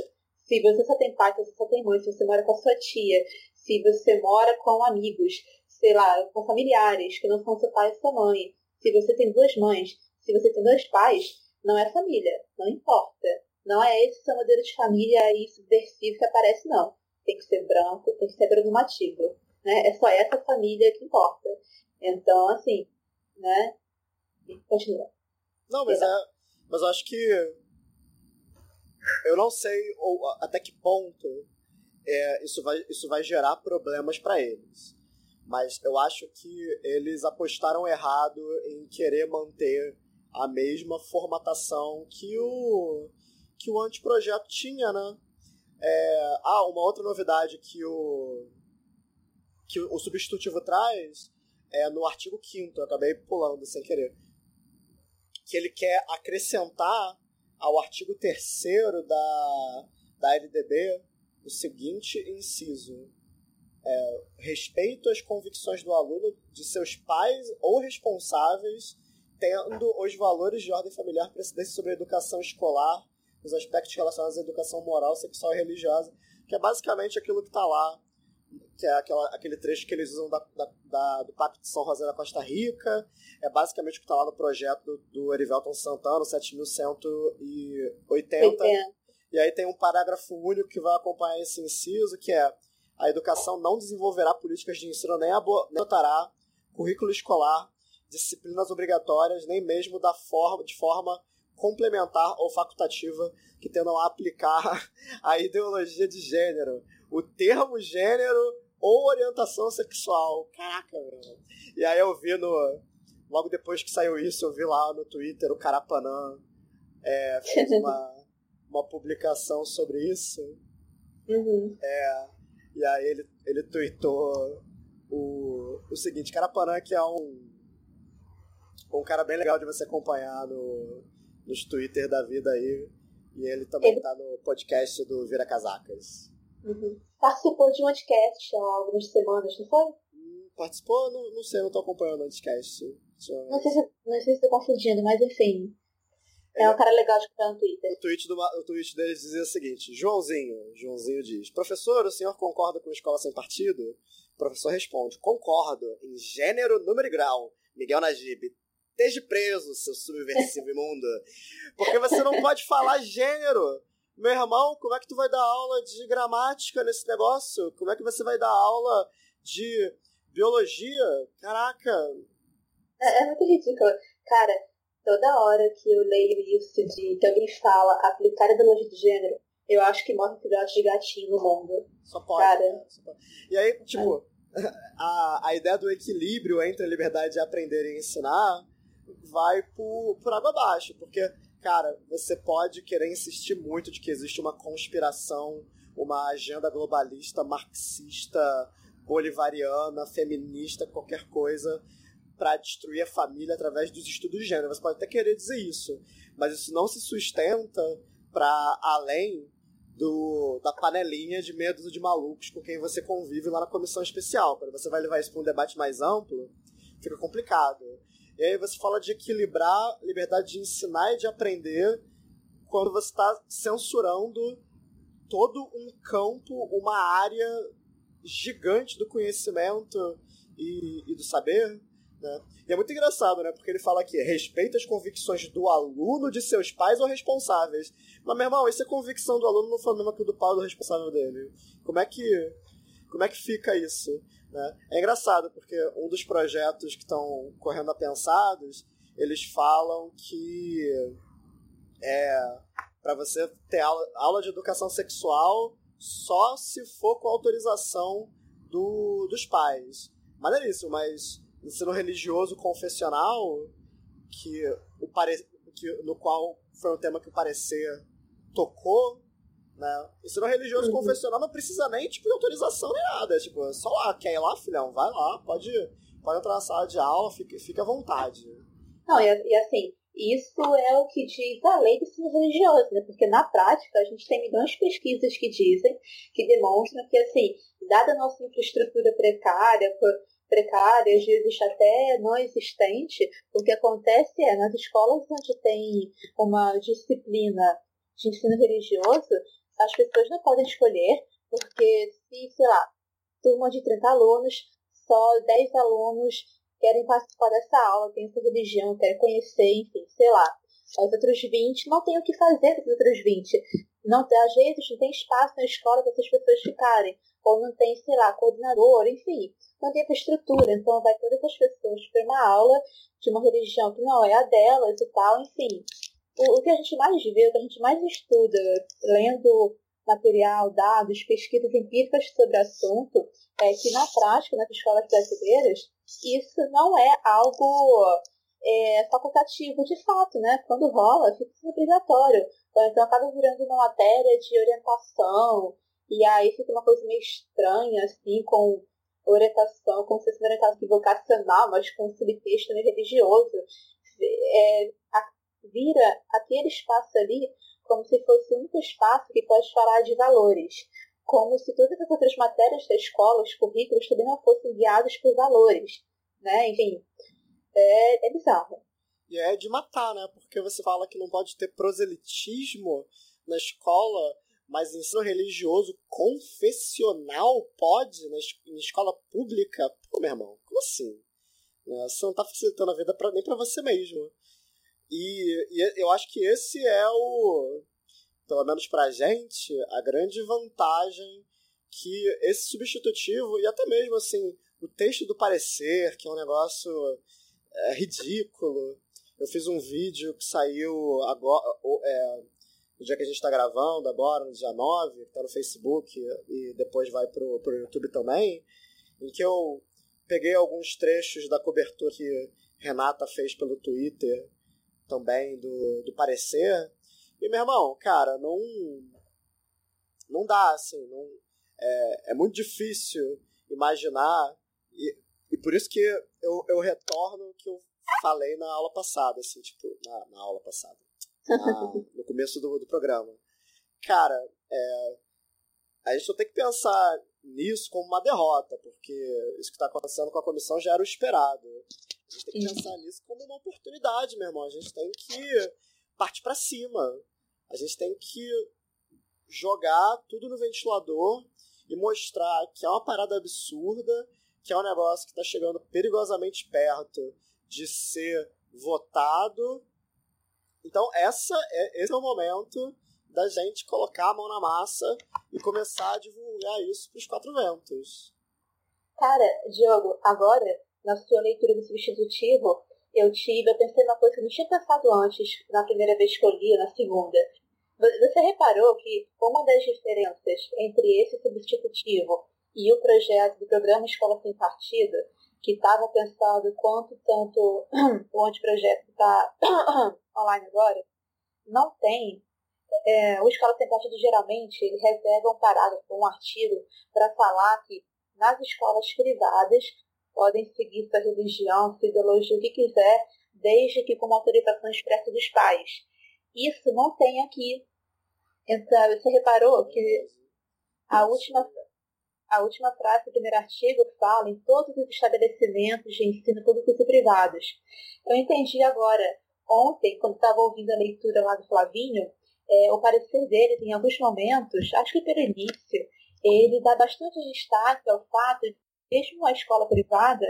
Se você só tem pai, se você só tem mãe, se você mora com a sua tia, se você mora com amigos, sei lá, com familiares que não são seu pai e sua mãe, se você tem duas mães, se você tem dois pais, não é família, não importa. Não é esse seu modelo de família aí subversivo que aparece, não. Tem que ser branco, tem que ser normativo. Né? É só essa família que importa. Então, assim, né? Continua. Não, mas, é, mas eu acho que. Eu não sei ou, até que ponto é, isso, vai, isso vai gerar problemas para eles. Mas eu acho que eles apostaram errado em querer manter a mesma formatação que o que o anteprojeto tinha, né? É, ah, uma outra novidade que o que o substitutivo traz é no artigo 5 eu acabei pulando sem querer, que ele quer acrescentar ao artigo 3 da, da LDB o seguinte inciso: é, respeito às convicções do aluno de seus pais ou responsáveis, tendo os valores de ordem familiar precedência sobre a educação escolar, os aspectos relacionados à educação moral, sexual e religiosa, que é basicamente aquilo que está lá, que é aquela, aquele trecho que eles usam da, da, da, do Pacto de São José da Costa Rica, é basicamente o que está lá no projeto do, do Erivelton Santana, 7180. E aí tem um parágrafo único que vai acompanhar esse inciso, que é a educação não desenvolverá políticas de ensino nem adotará currículo escolar, disciplinas obrigatórias, nem mesmo da forma, de forma complementar ou facultativa que tenham a aplicar a ideologia de gênero, o termo gênero ou orientação sexual. Caraca, meu. E aí eu vi no. Logo depois que saiu isso, eu vi lá no Twitter o Carapanã é, fez uma, uma publicação sobre isso. Uhum. É, e aí ele, ele tweetou o, o seguinte, Carapanã que é um, um cara bem legal de você acompanhar no, nos Twitter da vida aí. E ele também ele... tá no podcast do Vira Casacas. Uhum. Participou de um podcast há algumas semanas, não foi? Hum, participou? Não, não sei, não tô acompanhando o podcast. Não sei, se, não sei se tô confundindo, mas enfim. É um cara legal de escutar no Twitter. O tweet, do, o tweet dele dizia o seguinte: Joãozinho, Joãozinho diz: Professor, o senhor concorda com escola sem partido? O professor responde: Concordo, em gênero, número e grau. Miguel Najib, esteja preso, seu subversivo imundo. Porque você não pode falar gênero. Meu irmão, como é que tu vai dar aula de gramática nesse negócio? Como é que você vai dar aula de biologia? Caraca. É, é muito ridículo. Cara, toda hora que eu leio isso de que alguém fala aplicar a ideologia de gênero, eu acho que morre filhote de gatinho no mundo. Só pode. Cara. Né? Só pode. E aí, tipo, é. a, a ideia do equilíbrio entre a liberdade de aprender e ensinar vai por, por água abaixo, porque, cara, você pode querer insistir muito de que existe uma conspiração, uma agenda globalista, marxista, bolivariana, feminista, qualquer coisa, para destruir a família através dos estudos de gênero. Você pode até querer dizer isso, mas isso não se sustenta para além do, da panelinha de medos de malucos com quem você convive lá na comissão especial. Quando você vai levar isso para um debate mais amplo, fica complicado. E aí você fala de equilibrar liberdade de ensinar e de aprender quando você está censurando todo um campo, uma área gigante do conhecimento e, e do saber. Né? E é muito engraçado, né? Porque ele fala aqui, respeita as convicções do aluno de seus pais ou responsáveis. Mas, meu irmão, isso é convicção do aluno não foi a mesma que do pai ou do responsável dele. Como é que, como é que fica isso? Né? É engraçado, porque um dos projetos que estão correndo a pensados, eles falam que é para você ter aula, aula de educação sexual só se for com autorização do, dos pais. Maneiríssimo, mas ensino religioso confessional, que o pare... que, no qual foi um tema que o parecer tocou, né? Ensino religioso uhum. confessional não precisa nem tipo, de autorização nem nada. É, tipo, é só lá, quer ir lá, filhão, vai lá, pode, pode entrar na sala de aula, fica, fica à vontade. Não, e, e assim, Isso é o que diz a lei do ensino religioso, né? Porque na prática a gente tem milhões de pesquisas que dizem, que demonstram que, assim, dada a nossa infraestrutura precária, precária, às vezes até não existente, o que acontece é, nas escolas onde tem uma disciplina de ensino religioso, as pessoas não podem escolher, porque se, sei lá, turma de 30 alunos, só 10 alunos querem participar dessa aula, têm essa religião, querem conhecer, enfim, sei lá. Os outros 20 não têm o que fazer com os outros 20. Não, às vezes não tem espaço na escola para essas pessoas ficarem. Ou não tem, sei lá, coordenador, enfim. Não tem infraestrutura. Então vai todas as pessoas para uma aula de uma religião que não é a delas e tal, enfim. O, o que a gente mais vê, o que a gente mais estuda, lendo material, dados, pesquisas empíricas sobre o assunto, é que na prática, nas escolas brasileiras, isso não é algo é, facultativo de fato, né? Quando rola, fica obrigatório. Então acaba virando uma matéria de orientação, e aí fica uma coisa meio estranha, assim, com orientação, como se fosse uma orientação vocacional, mas com subtexto meio religioso. É, vira aquele espaço ali como se fosse o único espaço que pode falar de valores como se todas as outras matérias da escola, os currículos, também não fossem guiados por valores, né? Enfim, é, é bizarro. E é de matar, né? Porque você fala que não pode ter proselitismo na escola, mas ensino religioso confessional pode na, na escola pública? Pô, meu irmão, como assim? Né? Você não tá facilitando a vida pra, nem para você mesmo. E, e eu acho que esse é o pelo menos pra gente, a grande vantagem que esse substitutivo, e até mesmo assim, o texto do parecer, que é um negócio é, ridículo. Eu fiz um vídeo que saiu agora, é, no dia que a gente está gravando, agora, no dia 9, que está no Facebook e depois vai pro, pro YouTube também, em que eu peguei alguns trechos da cobertura que Renata fez pelo Twitter também do, do parecer e, meu irmão, cara, não. Não dá, assim. Não, é, é muito difícil imaginar. E, e por isso que eu, eu retorno o que eu falei na aula passada, assim, tipo, na, na aula passada. Na, no começo do, do programa. Cara, é, a gente só tem que pensar nisso como uma derrota, porque isso que está acontecendo com a comissão já era o esperado. A gente tem que pensar nisso como uma oportunidade, meu irmão. A gente tem que partir para cima. A gente tem que jogar tudo no ventilador e mostrar que é uma parada absurda, que é um negócio que está chegando perigosamente perto de ser votado. Então, essa é, esse é o momento da gente colocar a mão na massa e começar a divulgar isso para os quatro ventos. Cara, Diogo, agora, na sua leitura do substitutivo, eu tive, eu pensei numa coisa que eu não tinha pensado antes, na primeira vez que eu li, na segunda. Você reparou que uma das diferenças entre esse substitutivo e o projeto do programa Escola Sem Partido, que estava pensado quanto tanto o anteprojeto que está online agora, não tem. É, o Escola Sem Partido geralmente ele reserva um parágrafo, um artigo, para falar que nas escolas privadas podem seguir sua religião, sua ideologia, o que quiser, desde que com uma autorização expressa dos pais. Isso não tem aqui. Então, você reparou que a última, a última frase do primeiro artigo fala em todos os estabelecimentos de ensino públicos e privados. Eu entendi agora. Ontem, quando estava ouvindo a leitura lá do Flavinho, é, o parecer dele, em alguns momentos, acho que pelo início, ele dá bastante destaque ao fato mesmo a escola privada,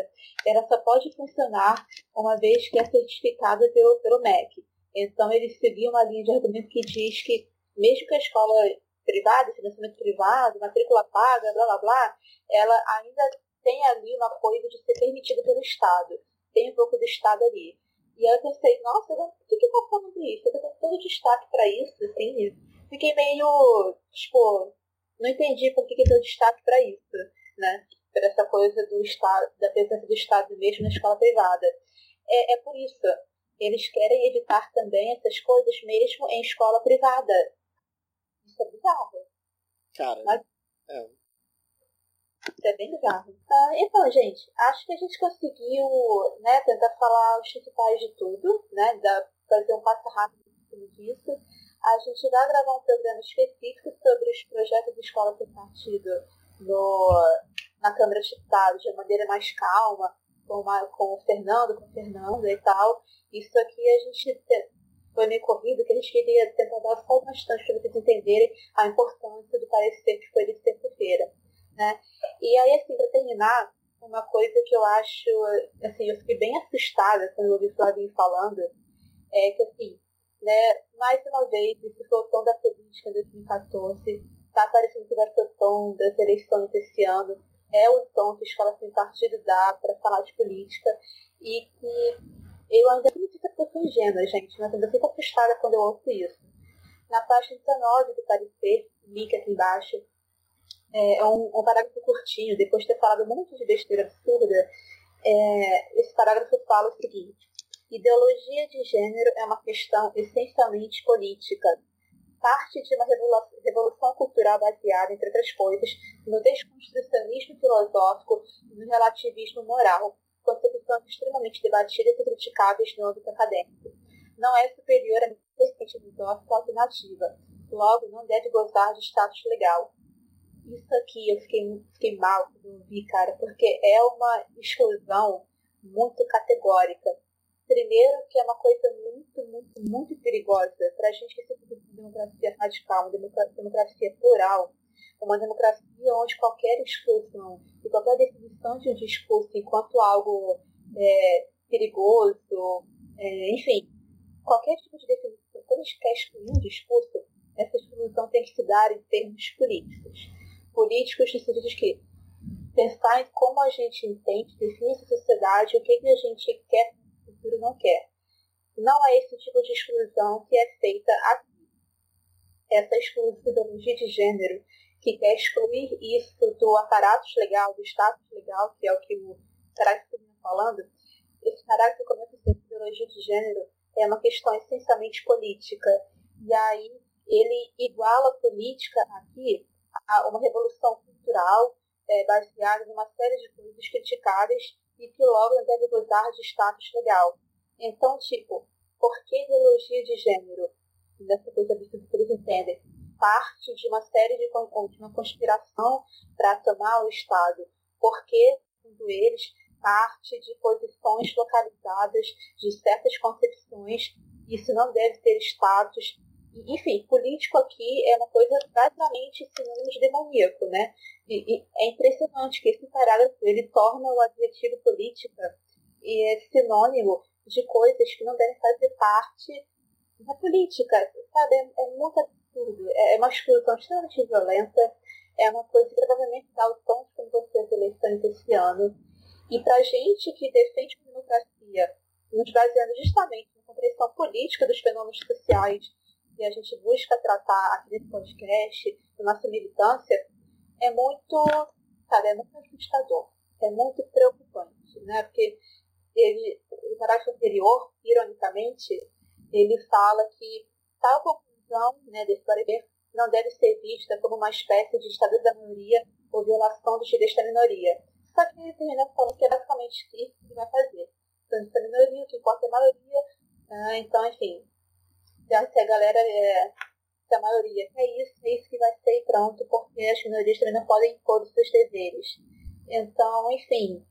ela só pode funcionar uma vez que é certificada pelo, pelo MEC. Então, ele seguiu uma linha de argumento que diz que mesmo que a escola privada, financiamento privado, matrícula paga, blá blá blá, ela ainda tem ali uma coisa de ser permitida pelo Estado. Tem um pouco do Estado ali. E aí eu pensei, nossa, por que que tá falando isso? Eu tenho todo destaque para isso, assim. Fiquei meio, tipo, não entendi por que que deu destaque para isso, né? Para essa coisa do Estado, da presença do Estado mesmo na escola privada. É, é por isso. Eles querem evitar também essas coisas mesmo em escola privada. Isso é bizarro. Cara, Mas... é. Isso é bem bizarro. Ah, então, gente, acho que a gente conseguiu né, tentar falar os principais de tudo, né? Da, fazer um passo rápido disso. A gente vai gravar um programa específico sobre os projetos de escola sem partido no, na Câmara de Deputados de maneira mais calma, com, uma, com o Fernando, com o Fernando e tal. Isso aqui a gente foi meio corrido, que a gente queria tentar dar só bastante para vocês entenderem a importância do parecer que foi de terça-feira. Né? E aí, assim, para terminar, uma coisa que eu acho, assim, eu fiquei bem assustada quando eu ouvi o Flavinho falando, é que, assim, né, mais uma vez, esse foi o tom da política em 2014, está parecendo que vai ser o tom das eleições esse ano, é o tom que a escola sem partido dá para falar de política, e que eu ainda acredito que eu sou ingênua, gente, mas ainda fico assustada quando eu ouço isso. Na página 19 do parecer, link aqui embaixo, é, é um, um, parágrafo curtinho, depois de ter falado um monte de besteira absurda, é, esse parágrafo fala o seguinte: ideologia de gênero é uma questão essencialmente política, parte de uma revolução cultural baseada, entre outras coisas, no desconstrucionismo filosófico e no relativismo moral, concepções extremamente debatidas e criticadas no âmbito acadêmico. Não é superior à vertente filosófica alternativa, logo não deve gozar de status legal. Isso aqui eu fiquei, fiquei mal quando vi, cara, porque é uma exclusão muito categórica. Primeiro, que é uma coisa muito, muito, muito perigosa para a gente que se uma democracia radical, uma democracia plural, uma democracia onde qualquer exclusão e qualquer definição de um discurso enquanto algo é, perigoso, é, enfim, qualquer tipo de definição, quando a gente quer excluir um discurso, essa exclusão tem que se dar em termos políticos. Políticos no sentido de que pensar em como a gente entende, definir essa sociedade, o que, que a gente quer no futuro não quer. Não é esse tipo de exclusão que é feita aqui. Essa exclusão de gênero que quer excluir isso do aparato legal, do status legal, que é o que o parágrafo está falando, esse parágrafo começa a ideologia de gênero é uma questão essencialmente política. E aí ele iguala a política aqui a uma revolução cultural é, baseada em uma série de coisas criticadas e que logo deve gozar de status legal. Então, tipo, por que ideologia de gênero? Nessa coisa que eles entendem parte de uma série de, de uma conspiração para tomar o Estado, porque, segundo eles, parte de posições localizadas de certas concepções, isso não deve ter status. Enfim, político aqui é uma coisa basicamente sinônimo de demoníaco, né? E, e, é impressionante que esse parágrafo ele torna o adjetivo política e é sinônimo de coisas que não devem fazer parte da política, sabe? É, é muito absurdo. É, uma exclusão extremamente violenta. É uma coisa que provavelmente dá o tom vão ser as eleições esse ano. E para gente que defende a democracia, nos baseando justamente na compreensão política dos fenômenos sociais que a gente busca tratar aqui nesse podcast, na nossa militância, é muito, sabe, é muito assustador, é muito preocupante, né? Porque ele, o parágrafo anterior, ironicamente, ele fala que tal conclusão né, desse parecer não deve ser vista como uma espécie de estado da maioria ou violação dos direitos da minoria. Só que ele termina falando que é basicamente isso que vai fazer. Tanto a minoria, o que importa é a maioria. Ah, então, enfim, se a galera é, a maioria quer isso, é isso que vai ser e pronto, porque as minorias também não podem impor os seus deveres. Então, enfim,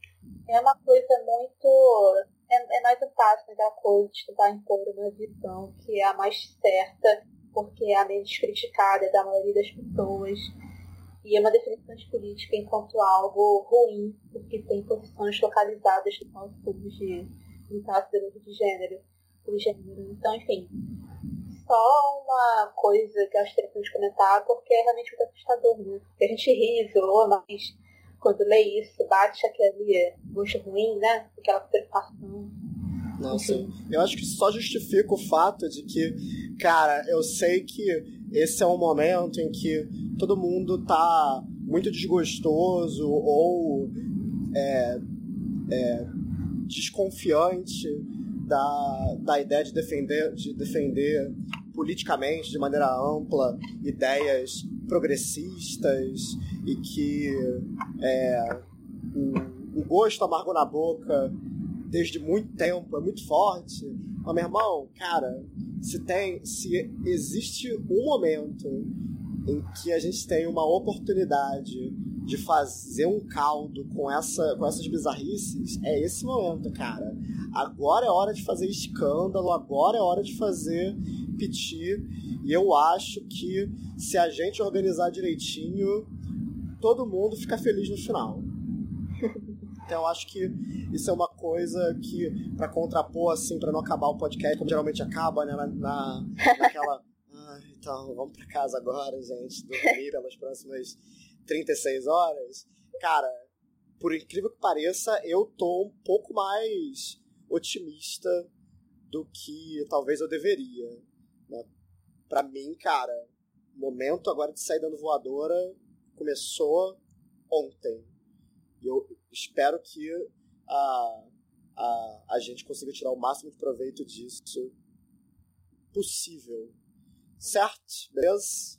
é uma coisa muito é, é mais um passo daquela coisa de tentar impor uma visão que é a mais certa, porque é a menos criticada da maioria das pessoas. E é uma definição de política enquanto algo ruim, porque tem posições localizadas no nosso público de, de, de gênero, por gênero. Então, enfim, só uma coisa que eu acho interessante comentar, porque é realmente muito assustador, né? A gente ri, zoa, mas quando lê isso, bate aquele gosto ruim, né? Aquela preocupação. Nossa, eu acho que só justifica o fato de que, cara, eu sei que esse é um momento em que todo mundo tá muito desgostoso ou é, é, desconfiante da, da ideia de defender, de defender politicamente, de maneira ampla, ideias progressistas e que é, o, o gosto amargo na boca desde muito tempo é muito forte. Mas, meu irmão, cara, se tem, se existe um momento em que a gente tem uma oportunidade de fazer um caldo com, essa, com essas bizarrices, é esse momento, cara. Agora é hora de fazer escândalo, agora é hora de fazer piti. E eu acho que se a gente organizar direitinho, todo mundo fica feliz no final. Então eu acho que isso é uma coisa que, para contrapor, assim, para não acabar o podcast, como geralmente acaba, né, na, na naquela. Ah, então, vamos para casa agora, gente, dormir pelas próximas 36 horas. Cara, por incrível que pareça, eu tô um pouco mais otimista do que talvez eu deveria. Né? Para mim, cara, momento agora de sair dando voadora começou ontem. E eu espero que a, a, a gente consiga tirar o máximo de proveito disso possível. Certo? Beleza?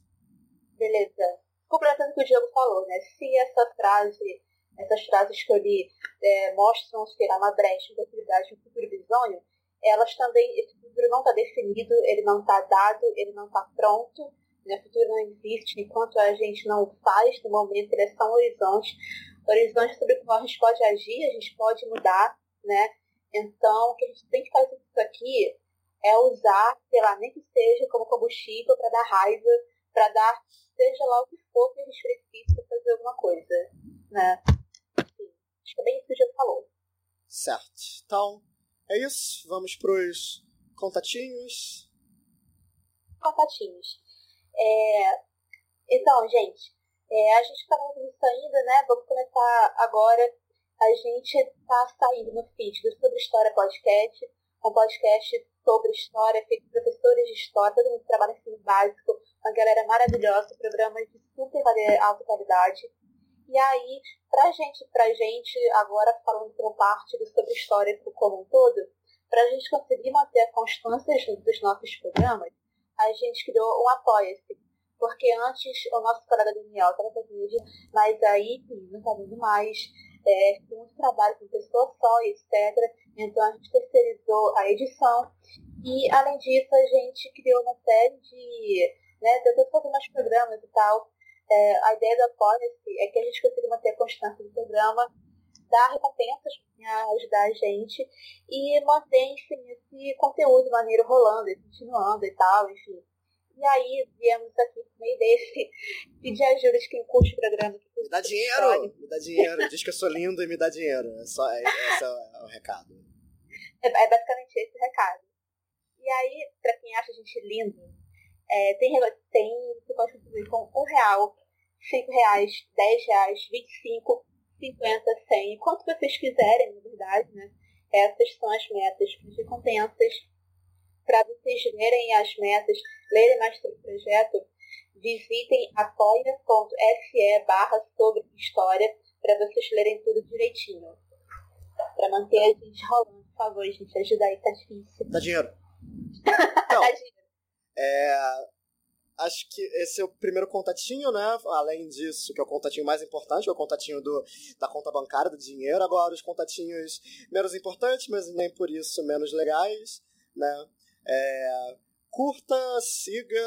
Beleza. Completando o que o Diego falou, né? Se essa frase, essas frases que eu li é, mostram, sei uma brecha, uma possibilidade, um futuro bisonho, elas também, esse futuro não está definido, ele não está dado, ele não está pronto, né? o futuro não existe enquanto a gente não faz no momento, ele é só um horizonte, horizonte sobre o qual a gente pode agir, a gente pode mudar, né? Então, o que a gente tem que fazer isso aqui é usar, sei lá, nem que seja como combustível para dar raiva, para dar, seja lá o que for que a gente precise para fazer alguma coisa, né? Enfim, acho que é bem isso que o Diego falou. Certo. Então, é isso. Vamos pros contatinhos. Contatinhos. É... Então, gente, é, a gente está fazendo isso ainda, né? Vamos começar agora. A gente está saindo no feed do Sobre História Podcast, um podcast sobre história, feito por professores de história, todo mundo trabalha ensino básico, uma galera maravilhosa, programas de super alta qualidade. E aí, pra gente, pra gente, agora falando por parte do sobre história como um todo, pra gente conseguir manter a constância dos nossos programas, a gente criou um Apoia-se. Porque antes o nosso colega Daniel estava fazendo mas aí não está mais. É, muito trabalho com pessoa só, etc. Então a gente terceirizou a edição. E além disso, a gente criou uma série de. Né, tentando fazer mais programas e tal. É, a ideia do Apoia-se é que a gente consiga manter a constância do programa, dar recompensas para ajudar a gente e manter, enfim, esse conteúdo maneiro rolando, continuando e tal, enfim. E aí viemos aqui no meio desse pedir ajuda de quem curte o programa. me dá dinheiro! Me dá dinheiro. Diz que eu sou lindo e me dá dinheiro. É só, é, esse é o recado. É, é basicamente esse o recado. E aí, pra quem acha a gente lindo, é, tem, tem, você pode contribuir com um real, cinco reais, dez reais, vinte e cinco, cinquenta, cem, quanto vocês quiserem, na verdade, né? Essas são as metas de recompensas para vocês verem as metas, lerem mais sobre o projeto, visitem apoia.se barra sobre história para vocês lerem tudo direitinho. Para manter a gente rolando, por favor, gente, ajuda aí, tá difícil. Dá dinheiro. Então, Dá dinheiro. É, acho que esse é o primeiro contatinho, né? Além disso, que é o contatinho mais importante, é o contatinho do, da conta bancária, do dinheiro. Agora, os contatinhos menos importantes, mas nem por isso menos legais, né? É, curta, siga,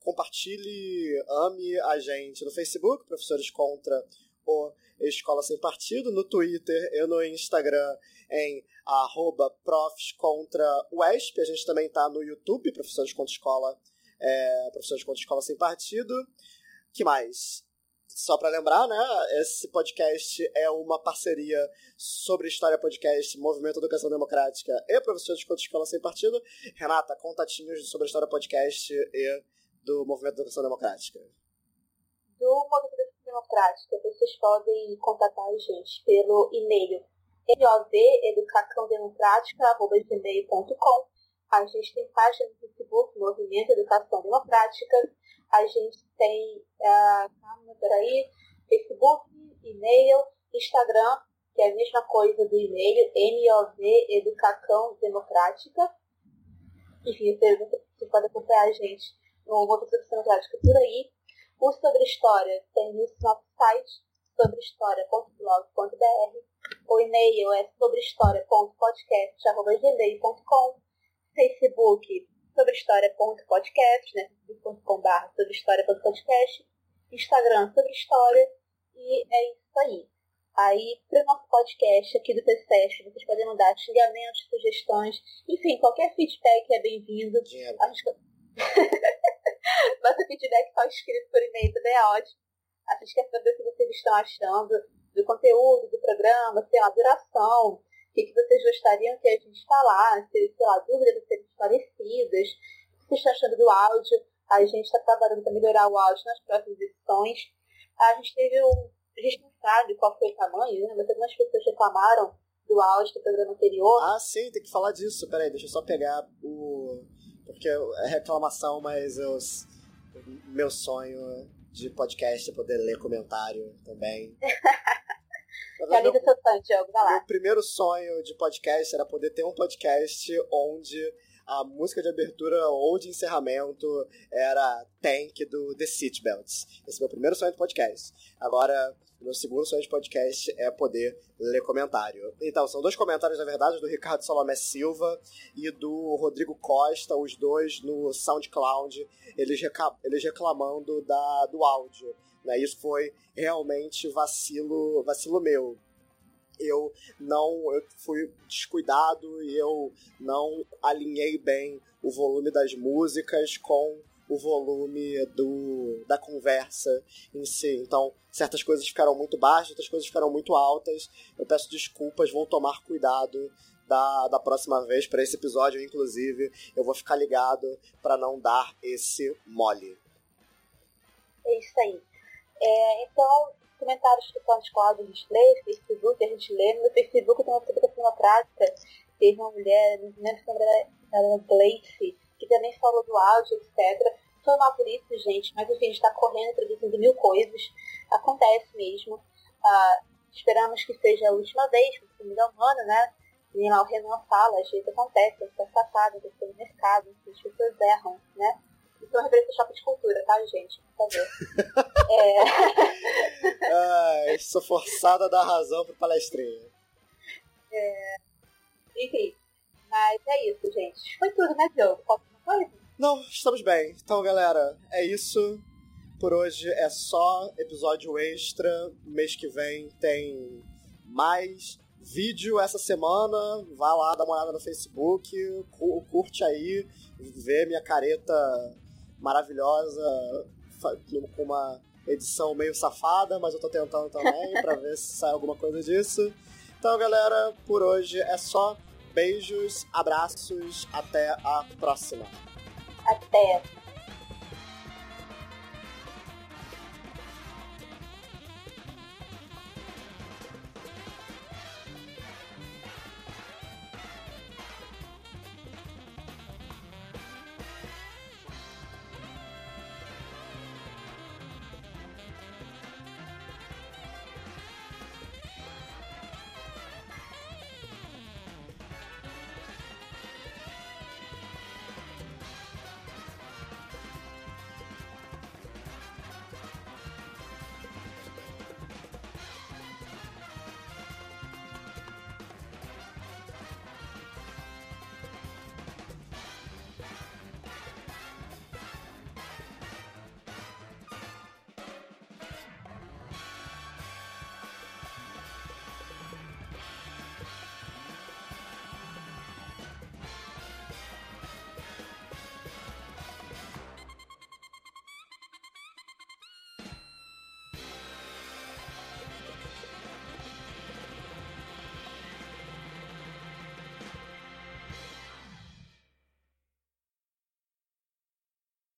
compartilhe, ame a gente no Facebook, Professores Contra o Escola Sem Partido, no Twitter e no Instagram em arroba profs contra UESP. A gente também está no YouTube, Professores Contra Escola, é, Professores Contra Escola Sem Partido. que mais? só para lembrar, né? Esse podcast é uma parceria sobre História Podcast, Movimento Educação Democrática e Professor de Conta Escola Sem Partido. Renata, contatinhos sobre História Podcast e do Movimento Educação Democrática. Do Movimento Educação Democrática, vocês podem contatar a gente pelo e-mail moveducacãodemocrática.gmail.com A gente tem página no Facebook, Movimento Educação Democrática a gente tem, uh, peraí, Facebook, e-mail, Instagram, que é a mesma coisa do e-mail, MOV Educação Democrática. Enfim, você, pode acompanhar a gente no Movimento Democrática por aí. O Sobre História tem no nosso site, sobrehistoria.blog.br. O e-mail é sobrehistoria.podcast.gmail.com. Facebook, sobrehistoria.podcast, né? facebook.com.br sobrehistoria.podcast. Instagram, sobre história. E é isso aí. Aí, para o nosso podcast aqui do PCS, vocês podem mandar xingamentos, sugestões, enfim, qualquer feedback é bem-vindo. A gente... Nosso feedback está escrito por e-mail também é ótimo. A gente quer saber o que vocês estão achando do conteúdo do programa, sei lá, duração, o que, que vocês gostariam que a gente falasse, sei lá, dúvidas serem esclarecidas, o que vocês estão achando do áudio. A gente está trabalhando para melhorar o áudio nas próximas edições. A gente teve um a gente não sabe qual foi o tamanho, né? Mas algumas pessoas reclamaram do áudio do programa anterior. Ah, sim, tem que falar disso. Peraí, deixa eu só pegar o. Porque é reclamação, mas eu... meu sonho de podcast é poder ler comentário também. Realiza seu sonho, Diogo, vai lá. Meu primeiro sonho de podcast era poder ter um podcast onde a música de abertura ou de encerramento era Tank do The Seatbelts. Esse é o meu primeiro sonho de podcast. Agora, meu segundo sonho de podcast é poder ler comentário. Então, são dois comentários, na verdade, do Ricardo Salomé Silva e do Rodrigo Costa, os dois no SoundCloud, eles, eles reclamando da, do áudio. Né? Isso foi realmente vacilo, vacilo meu eu não eu fui descuidado e eu não alinhei bem o volume das músicas com o volume do, da conversa em si. Então, certas coisas ficaram muito baixas, outras coisas ficaram muito altas. Eu peço desculpas, vou tomar cuidado da, da próxima vez para esse episódio, inclusive. Eu vou ficar ligado para não dar esse mole. É isso aí. É, então, comentários que quadros a gente lê, Facebook a gente lê. No Facebook tem uma publicação na prática, teve uma mulher, não lembro se era Gleice, que também falou do áudio, etc. Foi mal por isso, gente, mas enfim, a gente está correndo, produzindo mil coisas. Acontece mesmo. Ah, esperamos que seja a última vez, porque comida humana, né? E lá o Renan fala, às vezes acontece, está safado, está no mercado, as pessoas erram, né? Isso é uma referência choque de cultura, tá, gente? Por favor. é... Ai, sou forçada a dar razão pro palestrinho. É... Enfim, mas é isso, gente. Foi tudo, né, Diogo? Alguma coisa? Não, estamos bem. Então, galera, é isso. Por hoje é só episódio extra. Mês que vem tem mais vídeo essa semana. Vá lá, dá uma olhada no Facebook, curte aí, vê minha careta maravilhosa, com uma edição meio safada, mas eu tô tentando também para ver se sai alguma coisa disso. Então, galera, por hoje é só. Beijos, abraços, até a próxima. Até.